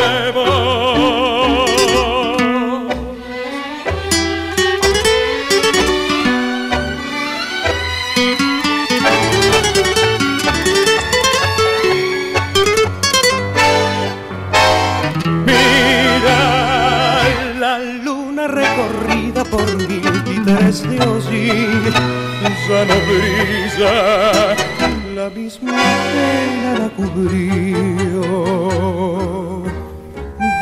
Ya no brilla, la misma pena la cubrió.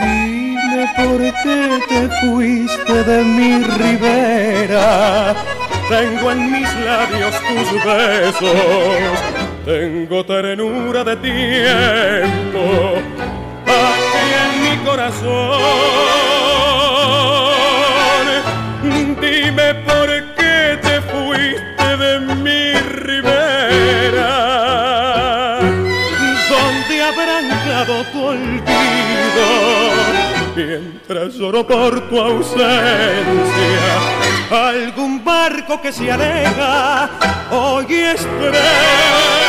Dime por qué te fuiste de mi ribera, tengo en mis labios tus besos, tengo ternura de tiempo aquí en mi corazón. Mientras lloro por tu ausencia, algún barco que se aleja hoy estrena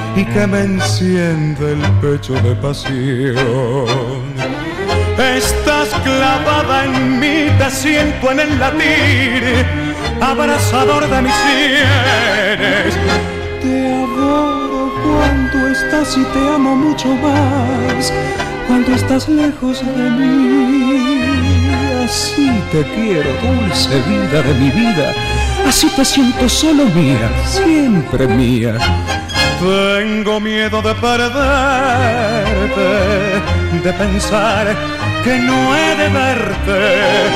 y que me enciende el pecho de pasión. Estás clavada en mí, te siento en el latir, abrazador de mis sienes. Te adoro cuando estás y te amo mucho más, cuando estás lejos de mí. Así te quiero, dulce vida de mi vida, así te siento solo mía, siempre mía. Tengo miedo de perderte, de pensar que no he de verte.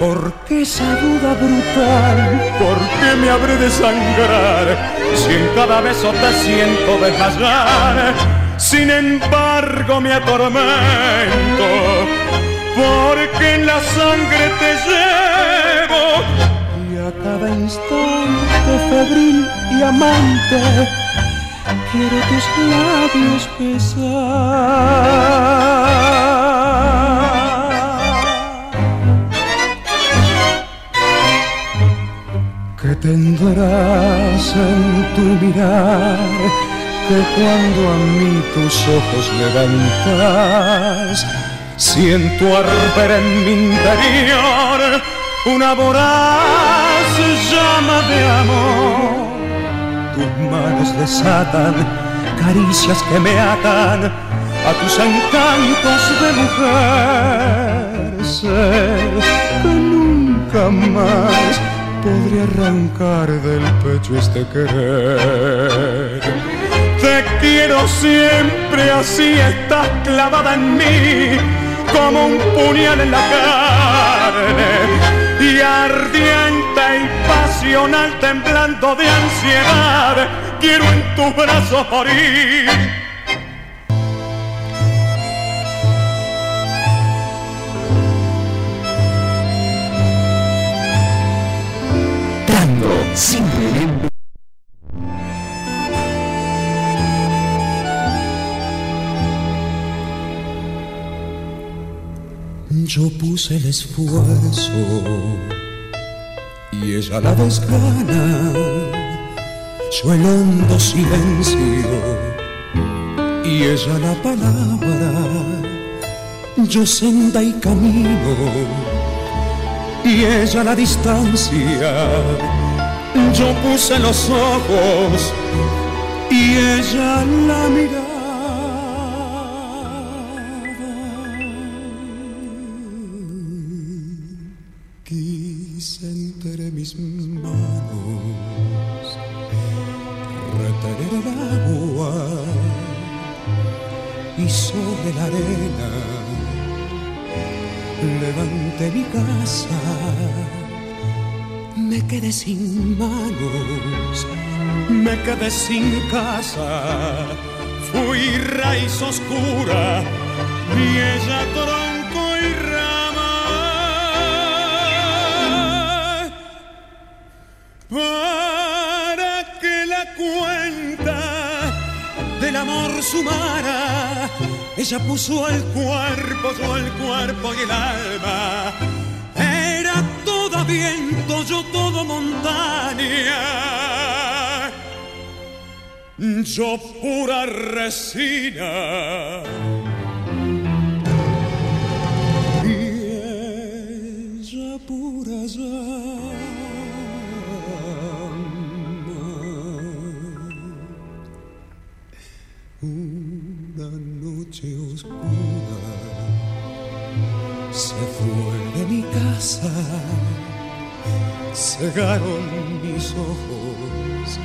Porque esa duda brutal, ¿por qué me habré de sangrar? Si en cada beso te siento desmayar, sin embargo me atormento, porque en la sangre te llevo y a cada instante febril y amante quiero tus labios besar. ¿Qué tendrás en tu mirar? Que cuando a mí tus ojos levantas, siento arder en mi interior una voraz llama de amor tus manos desatan caricias que me atan a tus encantos de mujer. Que nunca más podré arrancar del pecho este querer. Te quiero siempre así, estás clavada en mí como un puñal en la carne y ardiente y pasional temblando de ansiedad, quiero en tus brazos morir. Tango, simplemente. Yo puse el esfuerzo y ella la desgana, el hondo silencio y ella la palabra, yo senda y camino y ella la distancia, yo puse los ojos y ella la mirada. Levanté mi casa. Me quedé sin manos, me quedé sin casa. Fui raíz oscura y ella tronco y rama. Para que la cuenta del amor sumara, ella puso el cuerpo, yo el cuerpo y el alma. Era todo viento, yo todo montaña. Yo pura resina. Y ella pura. De mi casa, cegaron mis ojos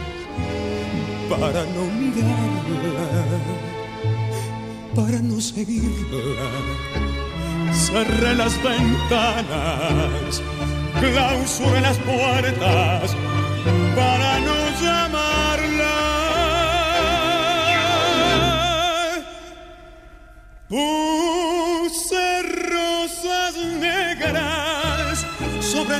para no mirarla, para no seguirla. Cerré las ventanas, clausuré las puertas para no llamarla.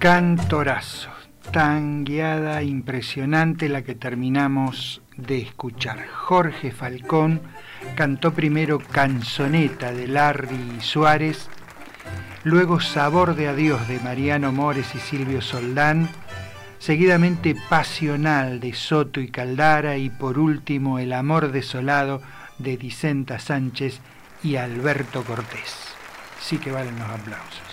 Cantorazo, tan guiada, impresionante la que terminamos de escuchar. Jorge Falcón cantó primero Canzoneta de Larry Suárez, luego Sabor de Adiós de Mariano Mores y Silvio Soldán, seguidamente Pasional de Soto y Caldara y por último El Amor Desolado de Dicenta Sánchez y Alberto Cortés. Sí que valen los aplausos.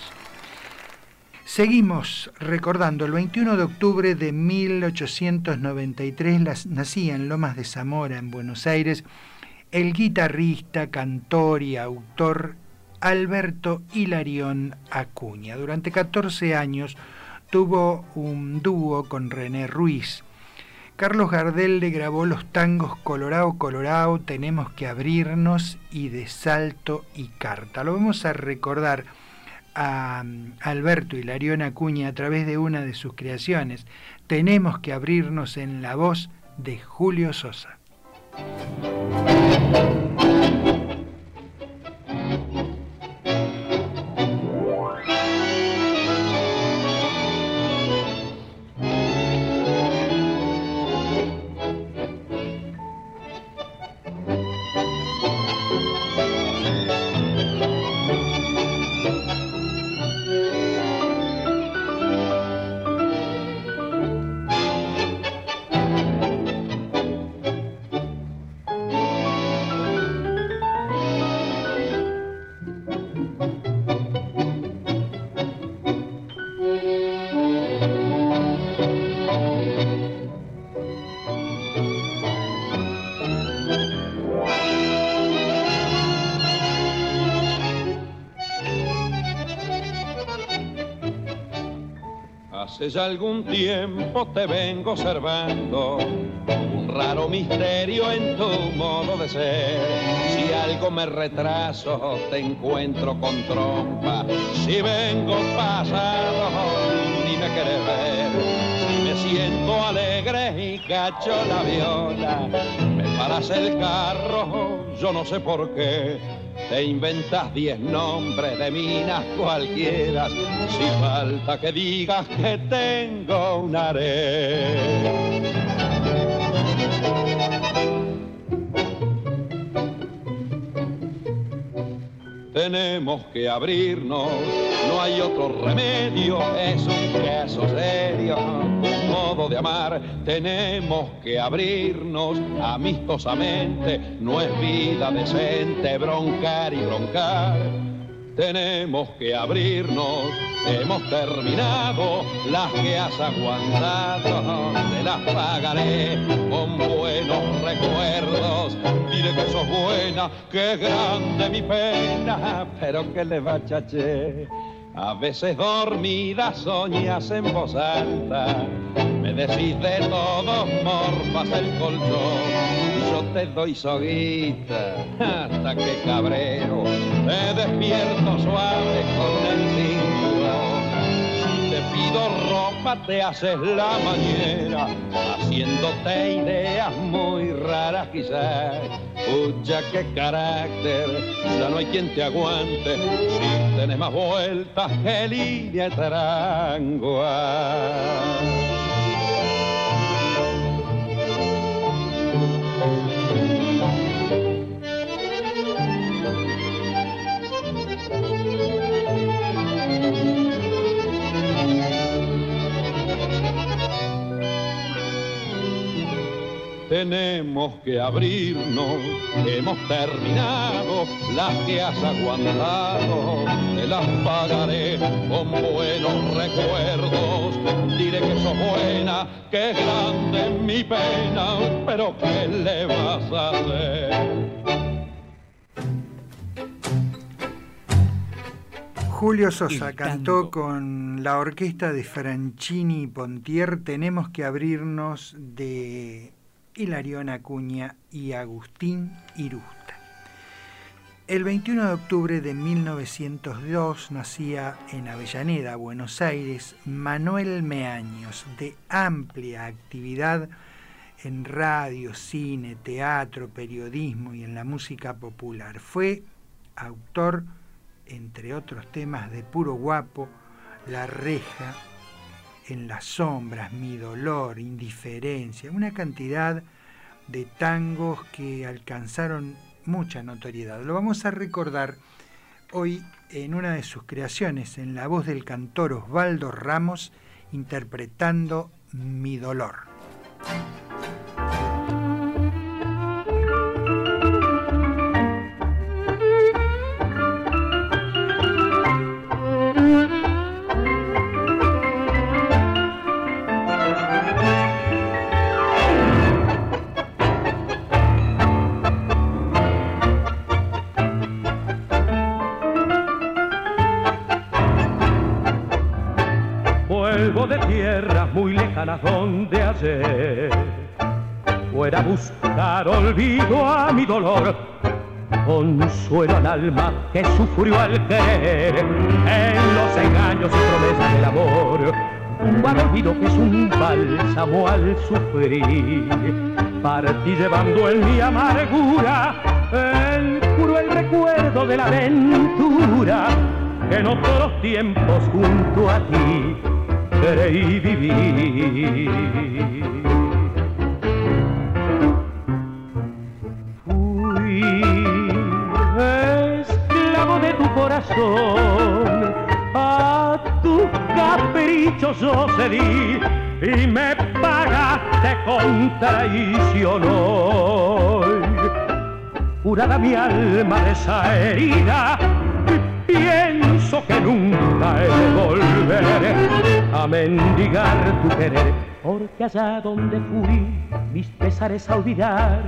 Seguimos recordando, el 21 de octubre de 1893 las, nacía en Lomas de Zamora, en Buenos Aires, el guitarrista, cantor y autor Alberto Hilarión Acuña. Durante 14 años tuvo un dúo con René Ruiz. Carlos Gardel le grabó los tangos Colorado, Colorado, Tenemos que abrirnos y de Salto y Carta. Lo vamos a recordar a Alberto Hilarión Acuña a través de una de sus creaciones. Tenemos que abrirnos en la voz de Julio Sosa. Algún tiempo te vengo observando un raro misterio en tu modo de ser. Si algo me retraso, te encuentro con trompa. Si vengo pasado, ni me querés ver. Si me siento alegre y cacho la viola, me paras el carro, yo no sé por qué. Te inventas diez nombres de minas cualquiera, si falta que digas que tengo un haré. Tenemos que abrirnos, no hay otro remedio, es un caso serio, modo de amar. Tenemos que abrirnos amistosamente, no es vida decente broncar y broncar. Tenemos que abrirnos, hemos terminado, las que has aguantado, te las pagaré con buenos recuerdos. Diré que sos buena, que grande mi pena, pero que le va chaché. A veces dormida soñas en voz alta, me decís de todos morfas el colchón, yo te doy soguita hasta que cabreo, te despierto suave con el cinturón. Pido ropa te haces la mañera, haciéndote ideas muy raras quizás. Pucha, qué carácter, ya no hay quien te aguante si tenés más vueltas que línea trangua. Tenemos que abrirnos, hemos terminado, las que has aguantado, te las pagaré con buenos recuerdos, diré que sos buena, que grande mi pena, pero ¿qué le vas a hacer? Julio Sosa cantó con la orquesta de Franchini y Pontier Tenemos que abrirnos de Hilarión Acuña y Agustín Irusta. El 21 de octubre de 1902 nacía en Avellaneda, Buenos Aires, Manuel Meaños, de amplia actividad en radio, cine, teatro, periodismo y en la música popular. Fue autor, entre otros temas, de Puro Guapo, La Reja, en las sombras, mi dolor, indiferencia, una cantidad de tangos que alcanzaron mucha notoriedad. Lo vamos a recordar hoy en una de sus creaciones, en la voz del cantor Osvaldo Ramos, interpretando Mi dolor. Muy lejanas donde ayer fuera buscar olvido a mi dolor, consuelo al alma que sufrió al querer en los engaños y promesas del amor. Un vago olvido que es un bálsamo al sufrir, partí llevando en mi amargura el cruel recuerdo de la aventura que en otros tiempos junto a ti creí vivir. Fui esclavo de tu corazón, a tu capricho yo cedí y me pagaste con traición hoy. Curada mi alma de esa herida, pienso que nunca he de volver a mendigar tu querer, porque allá donde fui mis pesares a olvidar,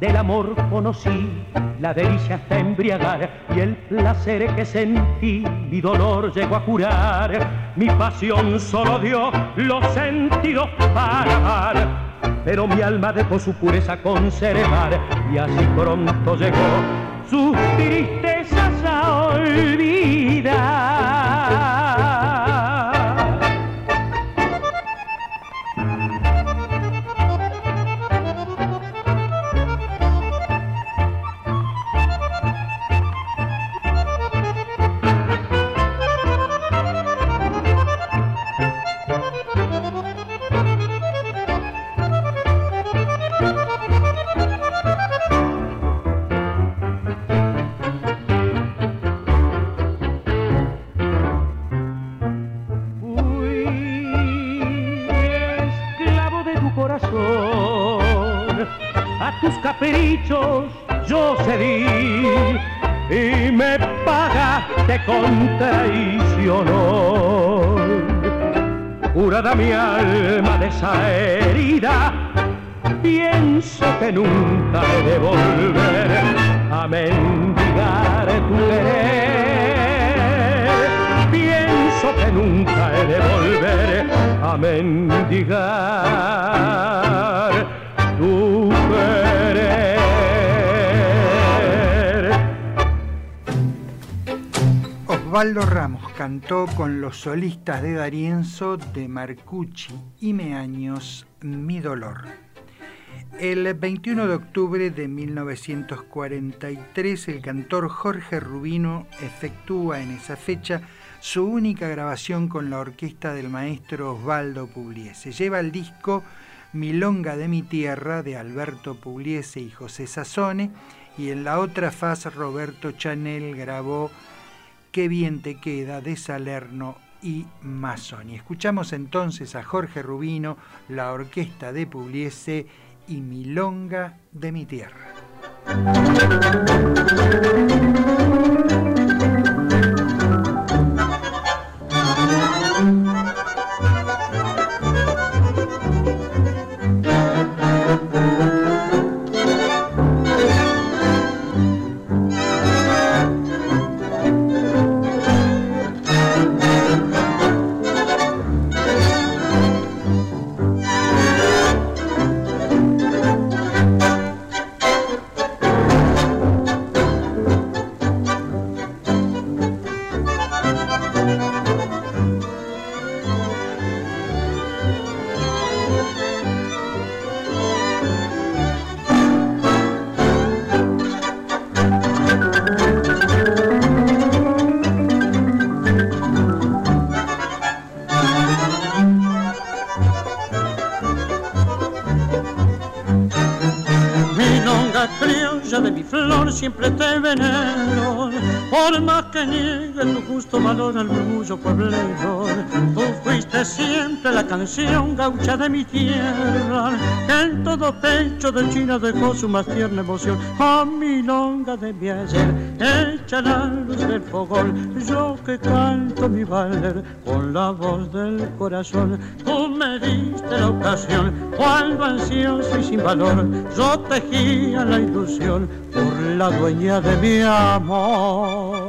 del amor conocí la delicia hasta embriagar y el placer que sentí mi dolor llegó a curar. Mi pasión solo dio los sentidos para amar, pero mi alma dejó su pureza conservar y así pronto llegó sus tristezas a olvidar. Nunca he de volver a mendigar tu querer. Pienso que nunca he de volver a mendigar tu querer. Osvaldo Ramos cantó con los solistas de Darienzo, de Marcucci y Meaños Mi Dolor. El 21 de octubre de 1943, el cantor Jorge Rubino efectúa en esa fecha su única grabación con la orquesta del maestro Osvaldo Pugliese. Lleva el disco Milonga de mi tierra de Alberto Pugliese y José Sassone y en la otra faz Roberto Chanel grabó Qué bien te queda de Salerno y Mazzoni. Escuchamos entonces a Jorge Rubino, la orquesta de Pugliese y Milonga de mi tierra. Siempre te venero, por más que niegue tu justo valor al orgullo pueblero. Tú fuiste siempre la canción gaucha de mi tierra, en todo pecho de China dejó su más tierna emoción. A mi longa de mi ayer, echa la luz del fogón, yo que canto mi valer con la voz del corazón. Tú me diste la ocasión, cuando ansioso y sin valor, yo tejía la ilusión por la dueña de mi amor.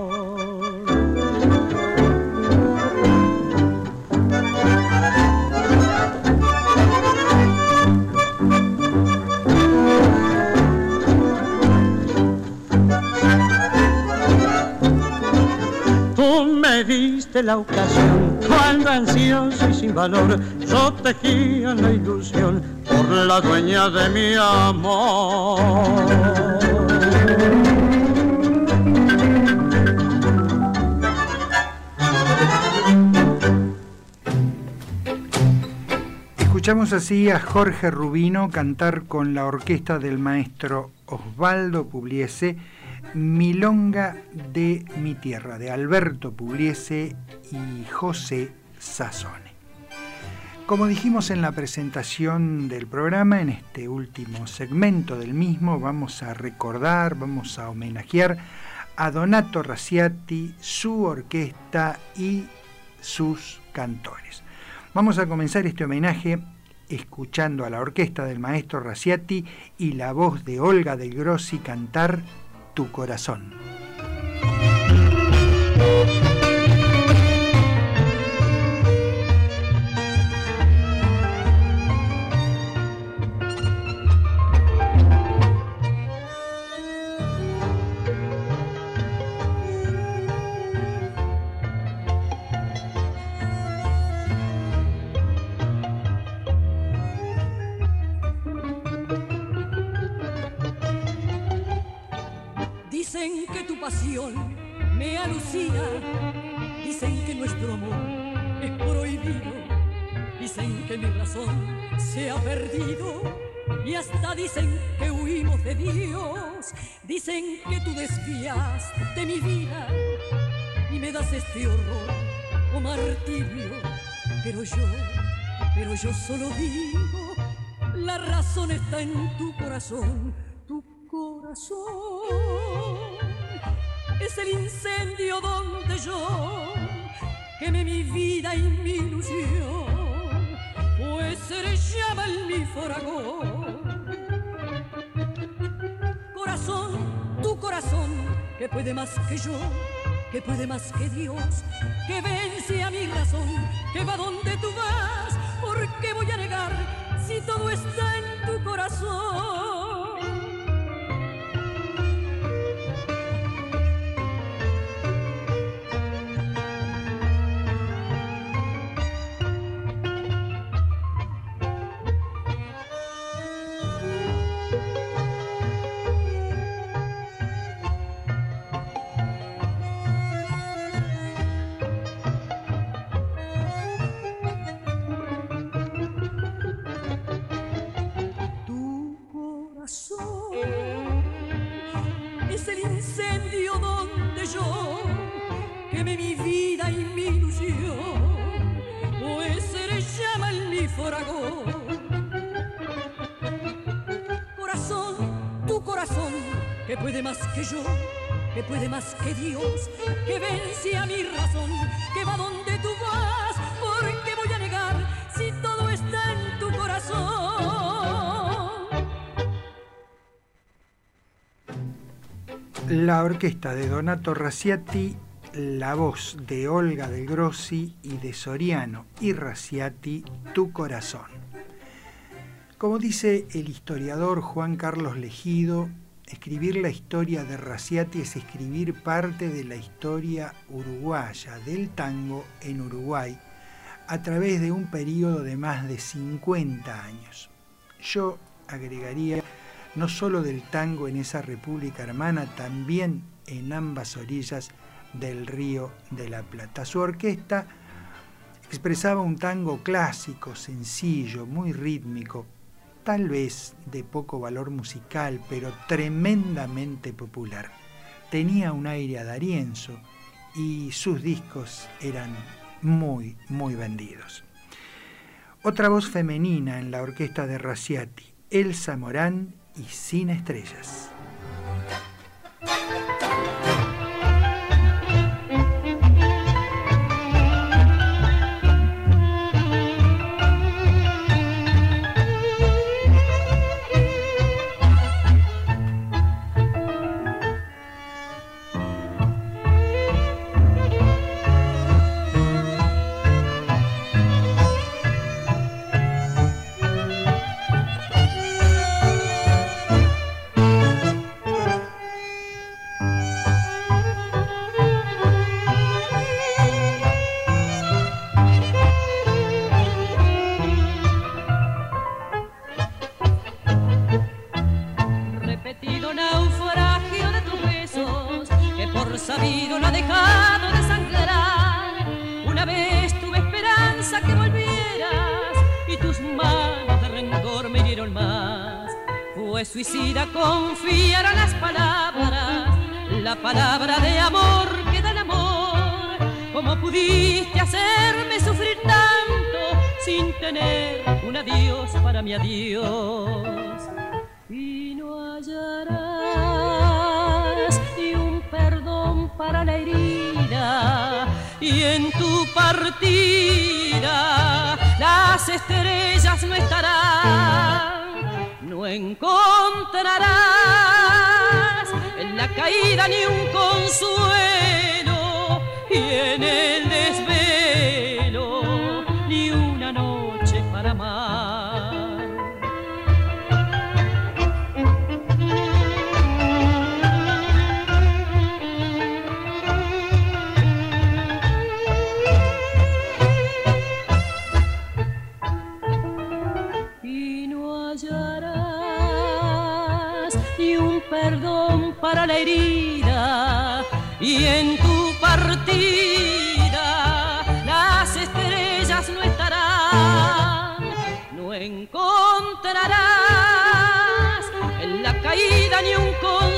Diste la ocasión cuando ansioso y sin valor yo tejía la ilusión por la dueña de mi amor. Escuchamos así a Jorge Rubino cantar con la orquesta del maestro Osvaldo Pugliese Milonga de mi tierra, de Alberto Pugliese y José Sassone. Como dijimos en la presentación del programa, en este último segmento del mismo vamos a recordar, vamos a homenajear a Donato Raciati, su orquesta y sus cantores. Vamos a comenzar este homenaje escuchando a la orquesta del maestro Raciati y la voz de Olga del Grossi cantar Tu corazón. Y hasta dicen que huimos de Dios, dicen que tú desvías de mi vida. Y me das este horror o martirio, pero yo, pero yo solo digo, la razón está en tu corazón, tu corazón. Es el incendio donde yo quemé mi vida y mi ilusión, llama el mi fragor. Corazón, tu corazón, que puede más que yo, que puede más que Dios, que vence a mi razón, que va donde tú vas, ¿por qué voy a negar si todo está en tu corazón? La orquesta de Donato Raciati, la voz de Olga del Grossi y de Soriano y Raciati, Tu Corazón. Como dice el historiador Juan Carlos Legido, escribir la historia de Raciati es escribir parte de la historia uruguaya del tango en Uruguay a través de un periodo de más de 50 años. Yo agregaría no solo del tango en esa república hermana, también en ambas orillas del río de la Plata. Su orquesta expresaba un tango clásico, sencillo, muy rítmico, tal vez de poco valor musical, pero tremendamente popular. Tenía un aire a y sus discos eran muy, muy vendidos. Otra voz femenina en la orquesta de Raciati, Elsa Morán y Sin Estrellas. Fue suicida confiar a las palabras, la palabra de amor que da el amor. ¿Cómo pudiste hacerme sufrir tanto sin tener un adiós para mi adiós? y no hallarás ni un perdón para la herida y en tu partida las estrellas no estarán encontrarás. En la caída ni un consuelo. Y en el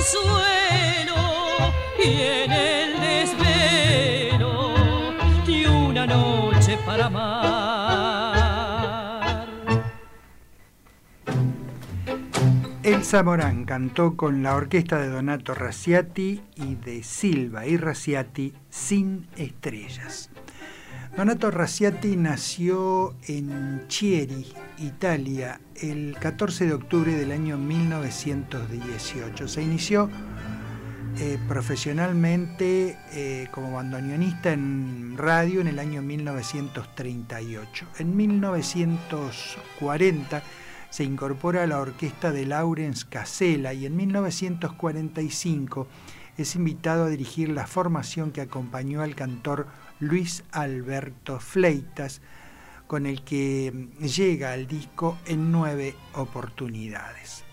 un consuelo y en el desvelo ni una noche para amar Elsa Morán cantó con la orquesta de Donato Raciati y de Silva y Raciati Sin Estrellas. Donato Raciati nació en Chieri, Italia, el 14 de octubre del año 1918. Se inició eh, profesionalmente eh, como bandoneonista en radio en el año 1938. En 1940 se incorpora a la orquesta de Laurens Casella y en 1945 es invitado a dirigir la formación que acompañó al cantor Luis Alberto Fleitas, con el que llega al disco en nueve oportunidades.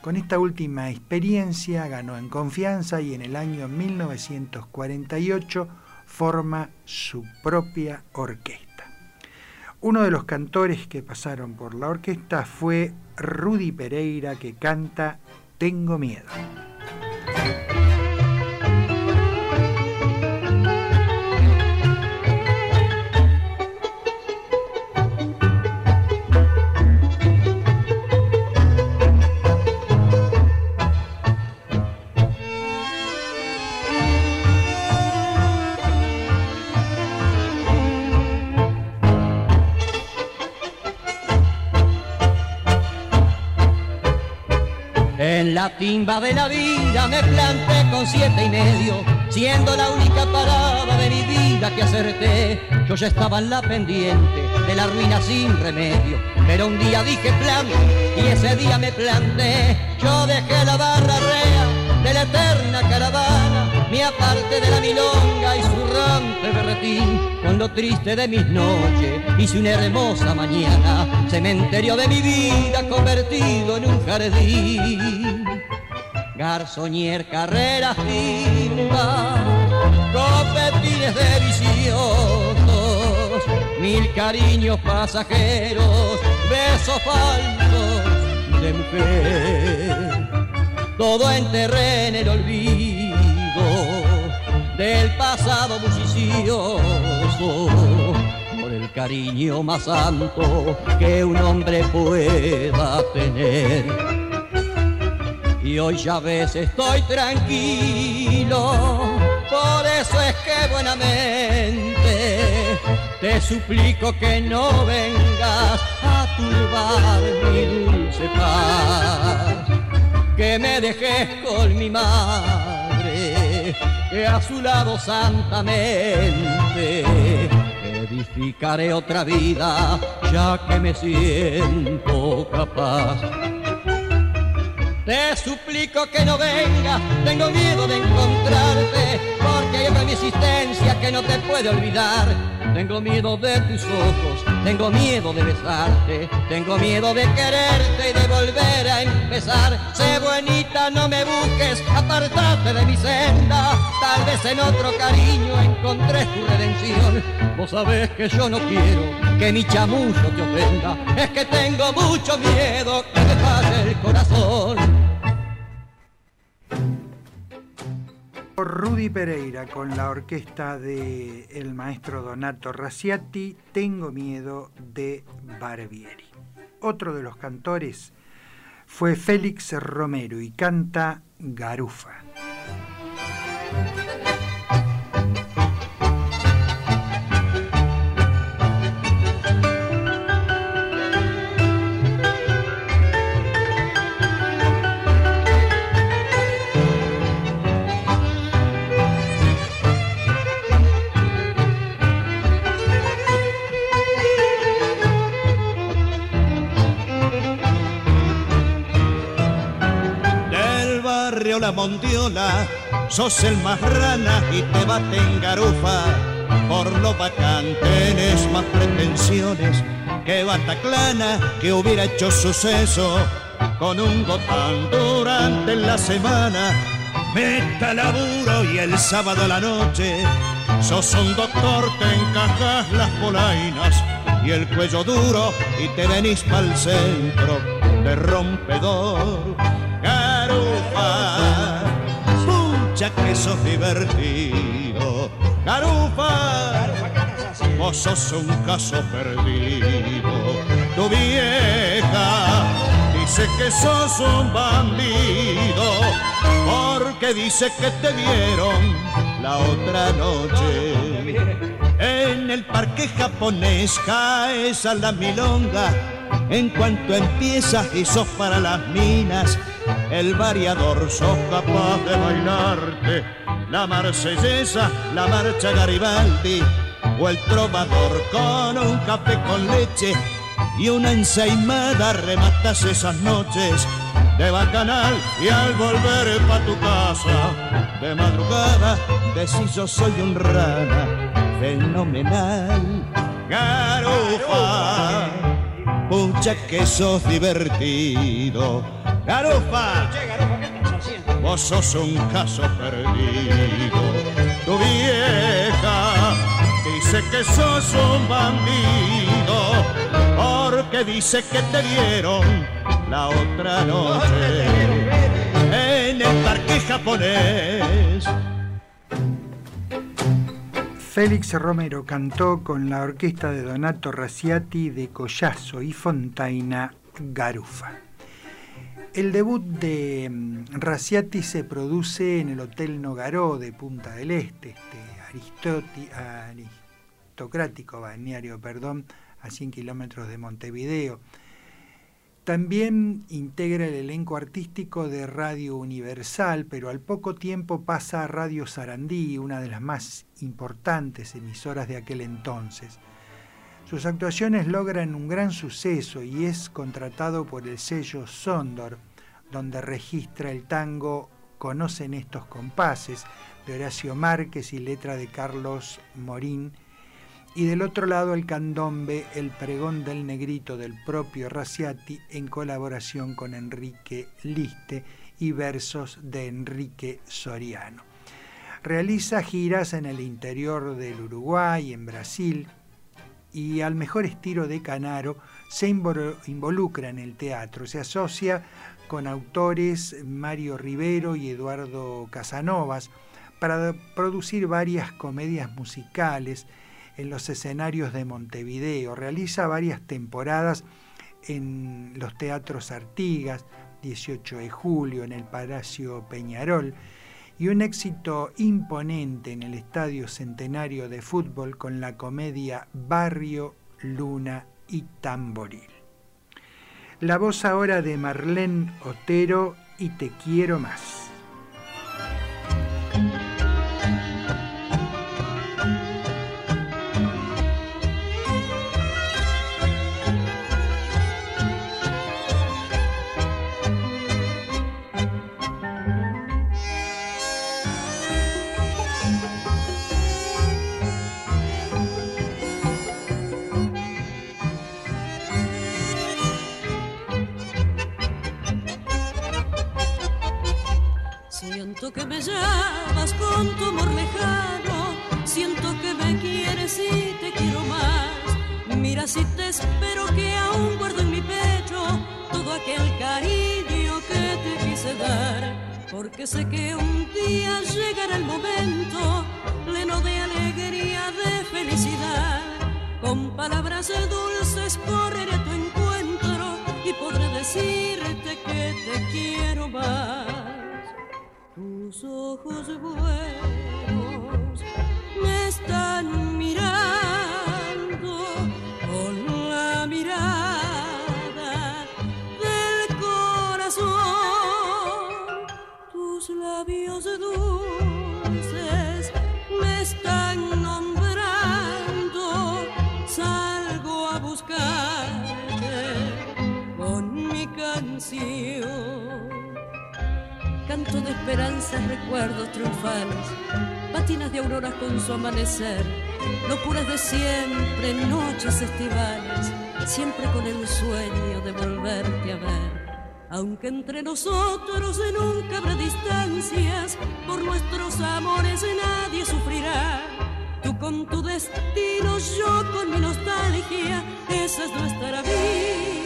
Con esta última experiencia ganó en confianza y en el año 1948 forma su propia orquesta. Uno de los cantores que pasaron por la orquesta fue Rudy Pereira que canta Tengo miedo. La timba de la vida me planté con siete y medio, siendo la única parada de mi vida que acerté. Yo ya estaba en la pendiente de la ruina sin remedio, pero un día dije plan y ese día me planté. Yo dejé la barra rea de la eterna caravana, mi aparte de la milonga y su rampe berretín, con triste de mis noches hice una hermosa mañana, cementerio de mi vida convertido en un jardín. Garzonier, carreras timba, copetines de viciosos, mil cariños pasajeros, besos falsos de mujer todo enterré en el olvido del pasado bullicioso por el cariño más santo que un hombre pueda tener. Y hoy ya ves estoy tranquilo, por eso es que buenamente te suplico que no vengas a turbar mi dulce paz que me dejes con mi madre, que a su lado santamente edificaré otra vida, ya que me siento capaz. Te suplico que no vengas, tengo miedo de encontrarte, porque hay mi existencia que no te puede olvidar. Tengo miedo de tus ojos, tengo miedo de besarte, tengo miedo de quererte y de volver a empezar. Sé buenita, no me busques, apartate de mi senda. Tal vez en otro cariño encontré tu redención. Vos sabés que yo no quiero que mi chamullo te ofenda, es que tengo mucho miedo que me falle el corazón. Rudy Pereira con la orquesta de maestro Donato Raciati, Tengo miedo de Barbieri. Otro de los cantores fue Félix Romero y canta Garufa. Barrio La Mondiola, sos el más rana y te baten garufa. Por lo bacán tenés más pretensiones que Bataclana que hubiera hecho suceso con un gotán durante la semana. Meta laburo y el sábado a la noche sos un doctor, te encajas las polainas y el cuello duro y te venís pa'l centro de rompedor. Pucha que sos divertido. Garufa, vos sos un caso perdido. Tu vieja dice que sos un bandido, porque dice que te vieron la otra noche. El parque japonés caes a la milonga, en cuanto empiezas y sos para las minas, el variador sos capaz de bailarte, la marsellesa, la marcha Garibaldi, o el trovador con un café con leche y una ensaimada rematas esas noches. De bacanal y al volver pa' tu casa de madrugada decís yo soy un rana fenomenal. Garufa pucha que sos divertido. Garufa vos sos un caso perdido. Tu vieja dice que sos un bandido porque dice que te vieron la otra noche. En el parque japonés. Félix Romero cantó con la orquesta de Donato Raciati de Collazo y Fontaina Garufa. El debut de mm, Raciati se produce en el Hotel Nogaró de Punta del Este, este aristocrático balneario, perdón, a 100 kilómetros de Montevideo. También integra el elenco artístico de Radio Universal, pero al poco tiempo pasa a Radio Sarandí, una de las más importantes emisoras de aquel entonces. Sus actuaciones logran un gran suceso y es contratado por el sello Sondor, donde registra el tango Conocen estos compases de Horacio Márquez y letra de Carlos Morín y del otro lado el candombe El pregón del negrito del propio Raciati en colaboración con Enrique Liste y versos de Enrique Soriano. Realiza giras en el interior del Uruguay, en Brasil, y al mejor estilo de Canaro se involucra en el teatro, se asocia con autores Mario Rivero y Eduardo Casanovas para producir varias comedias musicales en los escenarios de Montevideo. Realiza varias temporadas en los teatros Artigas, 18 de julio, en el Palacio Peñarol, y un éxito imponente en el Estadio Centenario de Fútbol con la comedia Barrio, Luna y Tamboril. La voz ahora de Marlene Otero y Te quiero más. Siento que me llamas con tu amor lejano, siento que me quieres y te quiero más. Mira si te espero que aún guardo en mi pecho todo aquel cariño que te quise dar. Porque sé que un día llegará el momento pleno de alegría, de felicidad. Con palabras dulces correré a tu encuentro y podré decirte que te quiero más. Tus ojos buenos su amanecer, locuras de siempre, noches estivales, siempre con el sueño de volverte a ver. Aunque entre nosotros nunca habrá distancias, por nuestros amores nadie sufrirá. Tú con tu destino, yo con mi nostalgia, esa es nuestra vida.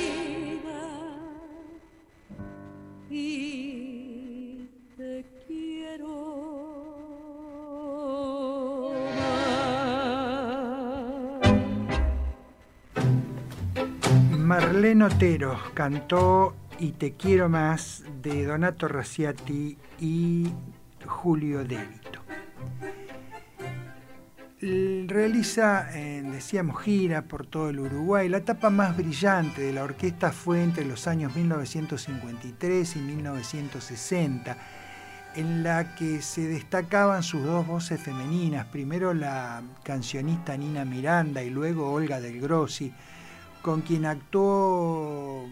Otero cantó y Te quiero más de Donato Raciati y Julio Débito. Realiza, eh, decíamos, gira por todo el Uruguay. La etapa más brillante de la orquesta fue entre los años 1953 y 1960 en la que se destacaban sus dos voces femeninas, primero la cancionista Nina Miranda y luego Olga del Grossi, con quien actuó,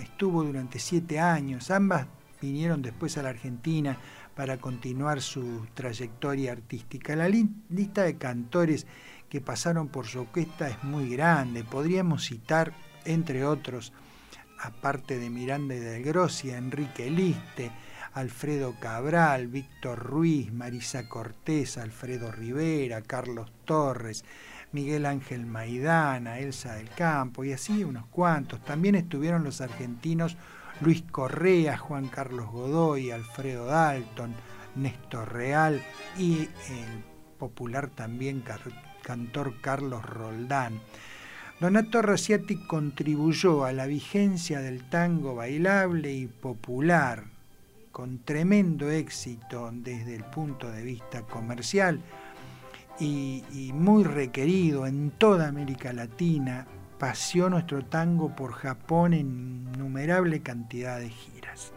estuvo durante siete años. Ambas vinieron después a la Argentina para continuar su trayectoria artística. La lista de cantores que pasaron por su orquesta es muy grande. Podríamos citar, entre otros, aparte de Miranda y del Grossi, Enrique Liste, Alfredo Cabral, Víctor Ruiz, Marisa Cortés, Alfredo Rivera, Carlos Torres, Miguel Ángel Maidana, Elsa del Campo y así unos cuantos. También estuvieron los argentinos Luis Correa, Juan Carlos Godoy, Alfredo Dalton, Néstor Real y el popular también cantor Carlos Roldán. Donato Raciati contribuyó a la vigencia del tango bailable y popular con tremendo éxito desde el punto de vista comercial y, muy requerido en toda América Latina, paseó nuestro tango por Japón en innumerable cantidad de giras.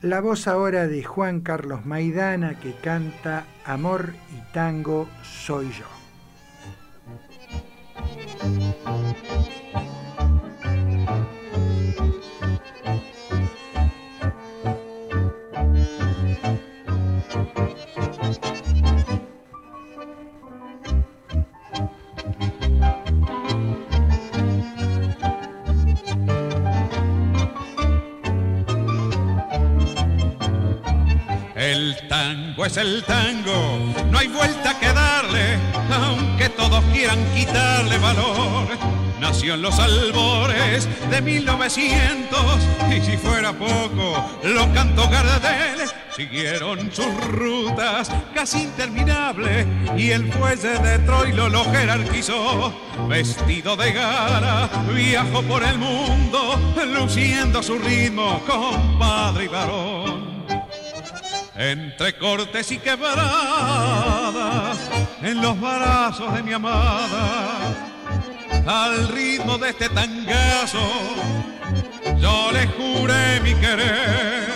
La voz ahora de Juan Carlos Maidana que canta Amor y Tango Soy yo. Tango es el tango, no hay vuelta que darle, aunque todos quieran quitarle valor. Nació en los albores de 1900 y si fuera poco, lo cantó Gardel. Siguieron sus rutas casi interminables y el fuelle de Troilo lo jerarquizó. Vestido de gala, viajó por el mundo, luciendo su ritmo, compadre y varón entre cortes y quebradas, en los brazos de mi amada, al ritmo de este tangazo, yo le juré mi querer.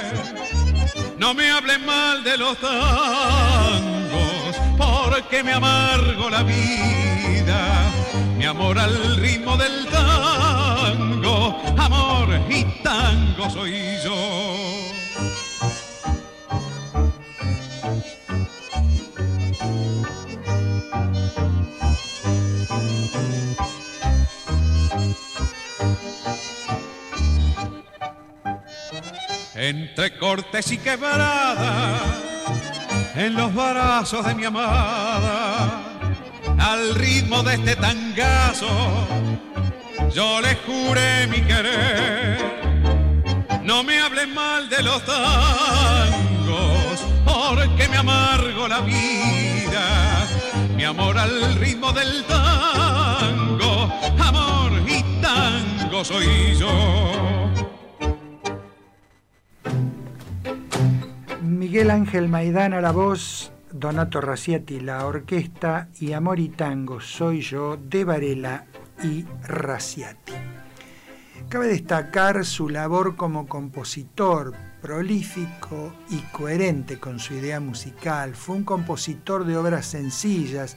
No me hable mal de los tangos, porque me amargo la vida. Mi amor al ritmo del tango, amor y tango soy yo. Entre cortes y quebradas, en los brazos de mi amada, al ritmo de este tangazo, yo le juré mi querer. No me hable mal de los tangos, porque me amargo la vida. Mi amor al ritmo del tango, amor y tango soy yo. Miguel Ángel Maidana la voz, Donato Raciati la orquesta y Amor y Tango Soy Yo de Varela y Raciati. Cabe destacar su labor como compositor, prolífico y coherente con su idea musical. Fue un compositor de obras sencillas,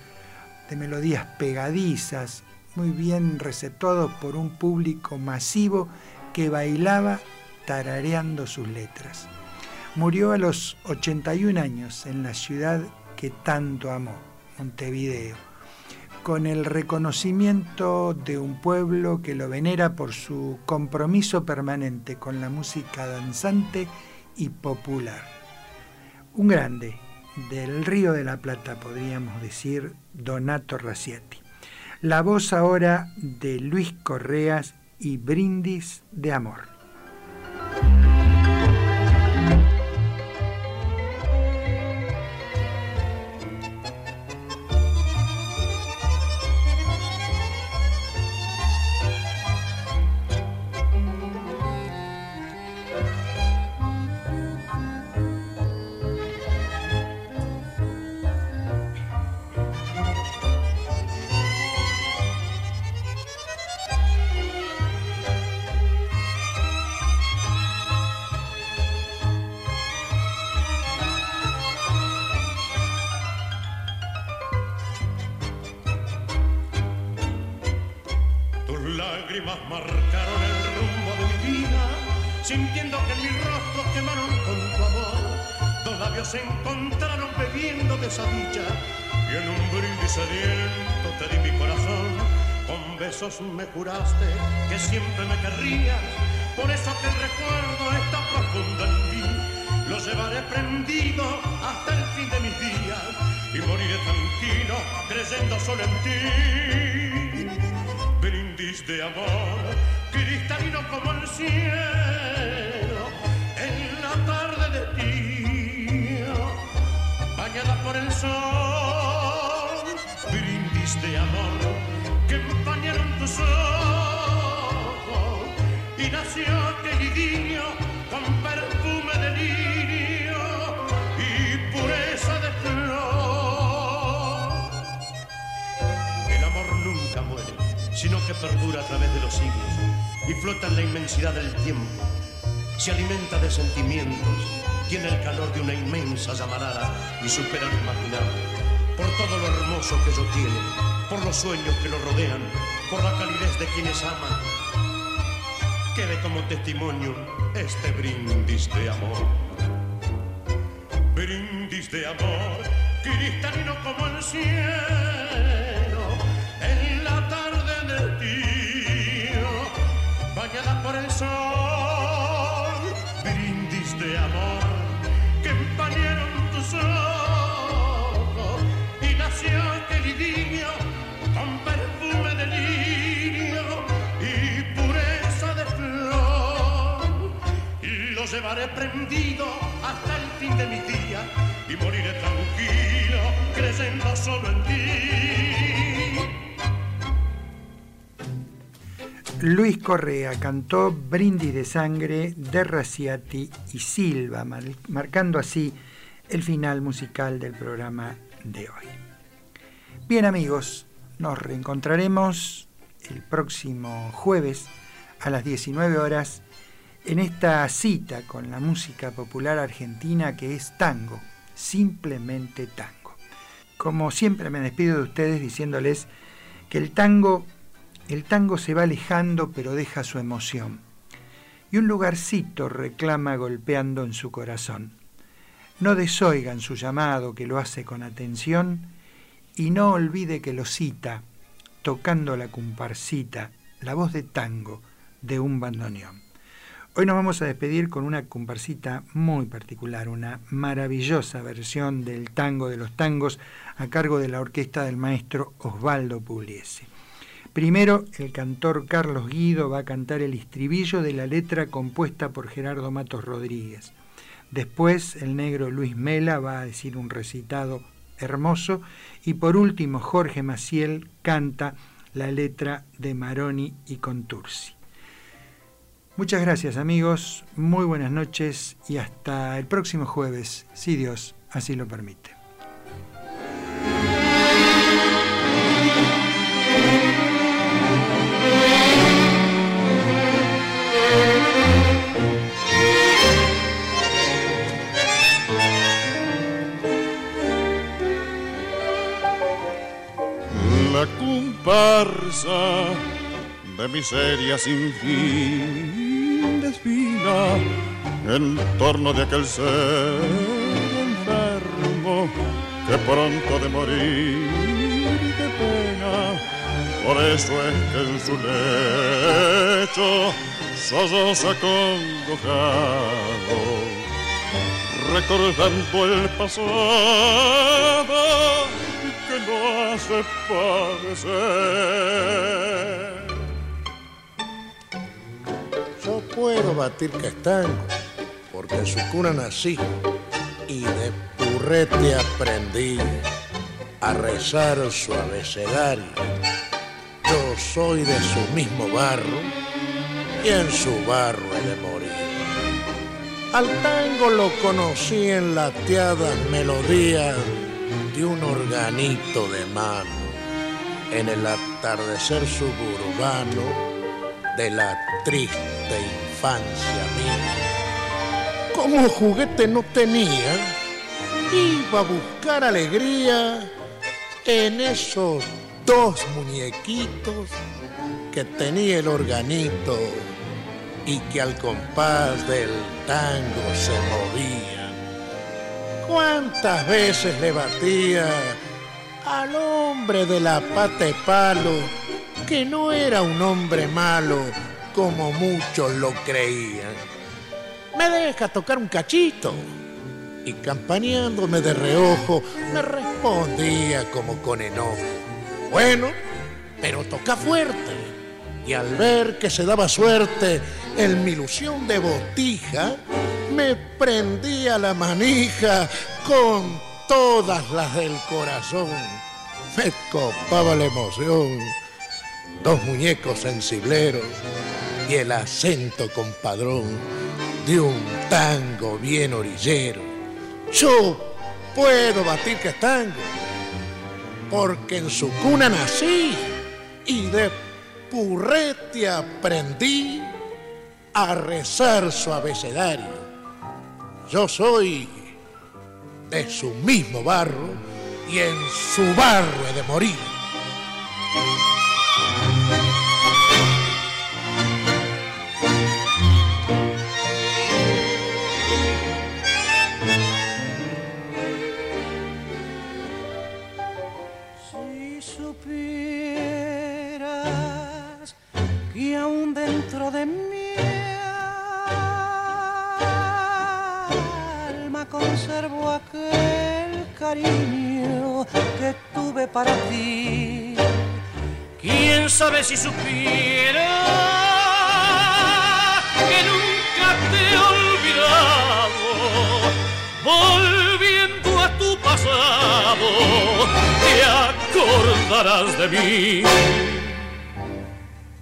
de melodías pegadizas, muy bien receptado por un público masivo que bailaba tarareando sus letras. Murió a los 81 años en la ciudad que tanto amó, Montevideo, con el reconocimiento de un pueblo que lo venera por su compromiso permanente con la música danzante y popular. Un grande del Río de la Plata, podríamos decir, Donato Raciati. La voz ahora de Luis Correas y Brindis de Amor. Se encontraron bebiendo de esa y en un brindis sediento te di mi corazón. Con besos me juraste que siempre me querrías, por eso que el recuerdo está profundo en mí. Lo llevaré prendido hasta el fin de mis días y moriré tranquilo creyendo solo en ti. Brindis de amor, cristalino como el cielo, el sol. Brindis de amor que empañaron tus ojos y nació aquel idilio con perfume de lirio y pureza de flor. El amor nunca muere, sino que perdura a través de los siglos y flota en la inmensidad del tiempo. Se alimenta de sentimientos, tiene el calor de una inmensa llamarada y supera lo imaginable. Por todo lo hermoso que ello tiene, por los sueños que lo rodean, por la calidez de quienes aman. Quede como testimonio este brindis de amor. Brindis de amor, cristalino como el cielo, en la tarde del tío, bañada por el sol. Llevaré prendido hasta el fin de mis días y moriré tranquilo creyendo solo en ti. Luis Correa cantó Brindis de Sangre de Raciati y Silva, mar- marcando así el final musical del programa de hoy. Bien amigos, nos reencontraremos el próximo jueves a las 19 horas en esta cita con la música popular argentina que es tango, simplemente tango. Como siempre me despido de ustedes diciéndoles que el tango el tango se va alejando pero deja su emoción. Y un lugarcito reclama golpeando en su corazón. No desoigan su llamado que lo hace con atención y no olvide que lo cita, tocando la comparsita, la voz de tango de un bandoneón. Hoy nos vamos a despedir con una comparsita muy particular, una maravillosa versión del tango de los tangos a cargo de la orquesta del maestro Osvaldo Pugliese. Primero, el cantor Carlos Guido va a cantar el estribillo de la letra compuesta por Gerardo Matos Rodríguez. Después, el negro Luis Mela va a decir un recitado hermoso. Y por último, Jorge Maciel canta la letra de Maroni y Contursi. Muchas gracias amigos, muy buenas noches y hasta el próximo jueves, si Dios así lo permite. Comparsa de miseria sin fin en torno de aquel ser enfermo que pronto de morir de pena. Por eso es que en su lecho solloza acongojado, recordando el pasado lo hace padecer. Yo puedo batir que es tango, porque en su cuna nací y de purrete aprendí a rezar su abecedario. Yo soy de su mismo barro y en su barro he de morir. Al tango lo conocí en lateadas melodías de un organito de mano, en el atardecer suburbano de la triste infancia mía. Como juguete no tenía, iba a buscar alegría en esos dos muñequitos que tenía el organito y que al compás del tango se movía. ¿Cuántas veces le batía al hombre de la pata de palo que no era un hombre malo como muchos lo creían? ¿Me deja tocar un cachito? Y campaneándome de reojo, me respondía como con enojo. Bueno, pero toca fuerte. Y al ver que se daba suerte en mi ilusión de botija, me prendía la manija con todas las del corazón. Me copaba la emoción. Dos muñecos sensibleros y el acento compadrón de un tango bien orillero. Yo puedo batir que tango, porque en su cuna nací y de purrete aprendí a rezar su abecedario. Yo soy de su mismo barro y en su barro he de morir. Aún dentro de mi alma conservo aquel cariño que tuve para ti. ¿Quién sabe si supiera que nunca te he olvidado? Volviendo a tu pasado, te acordarás de mí.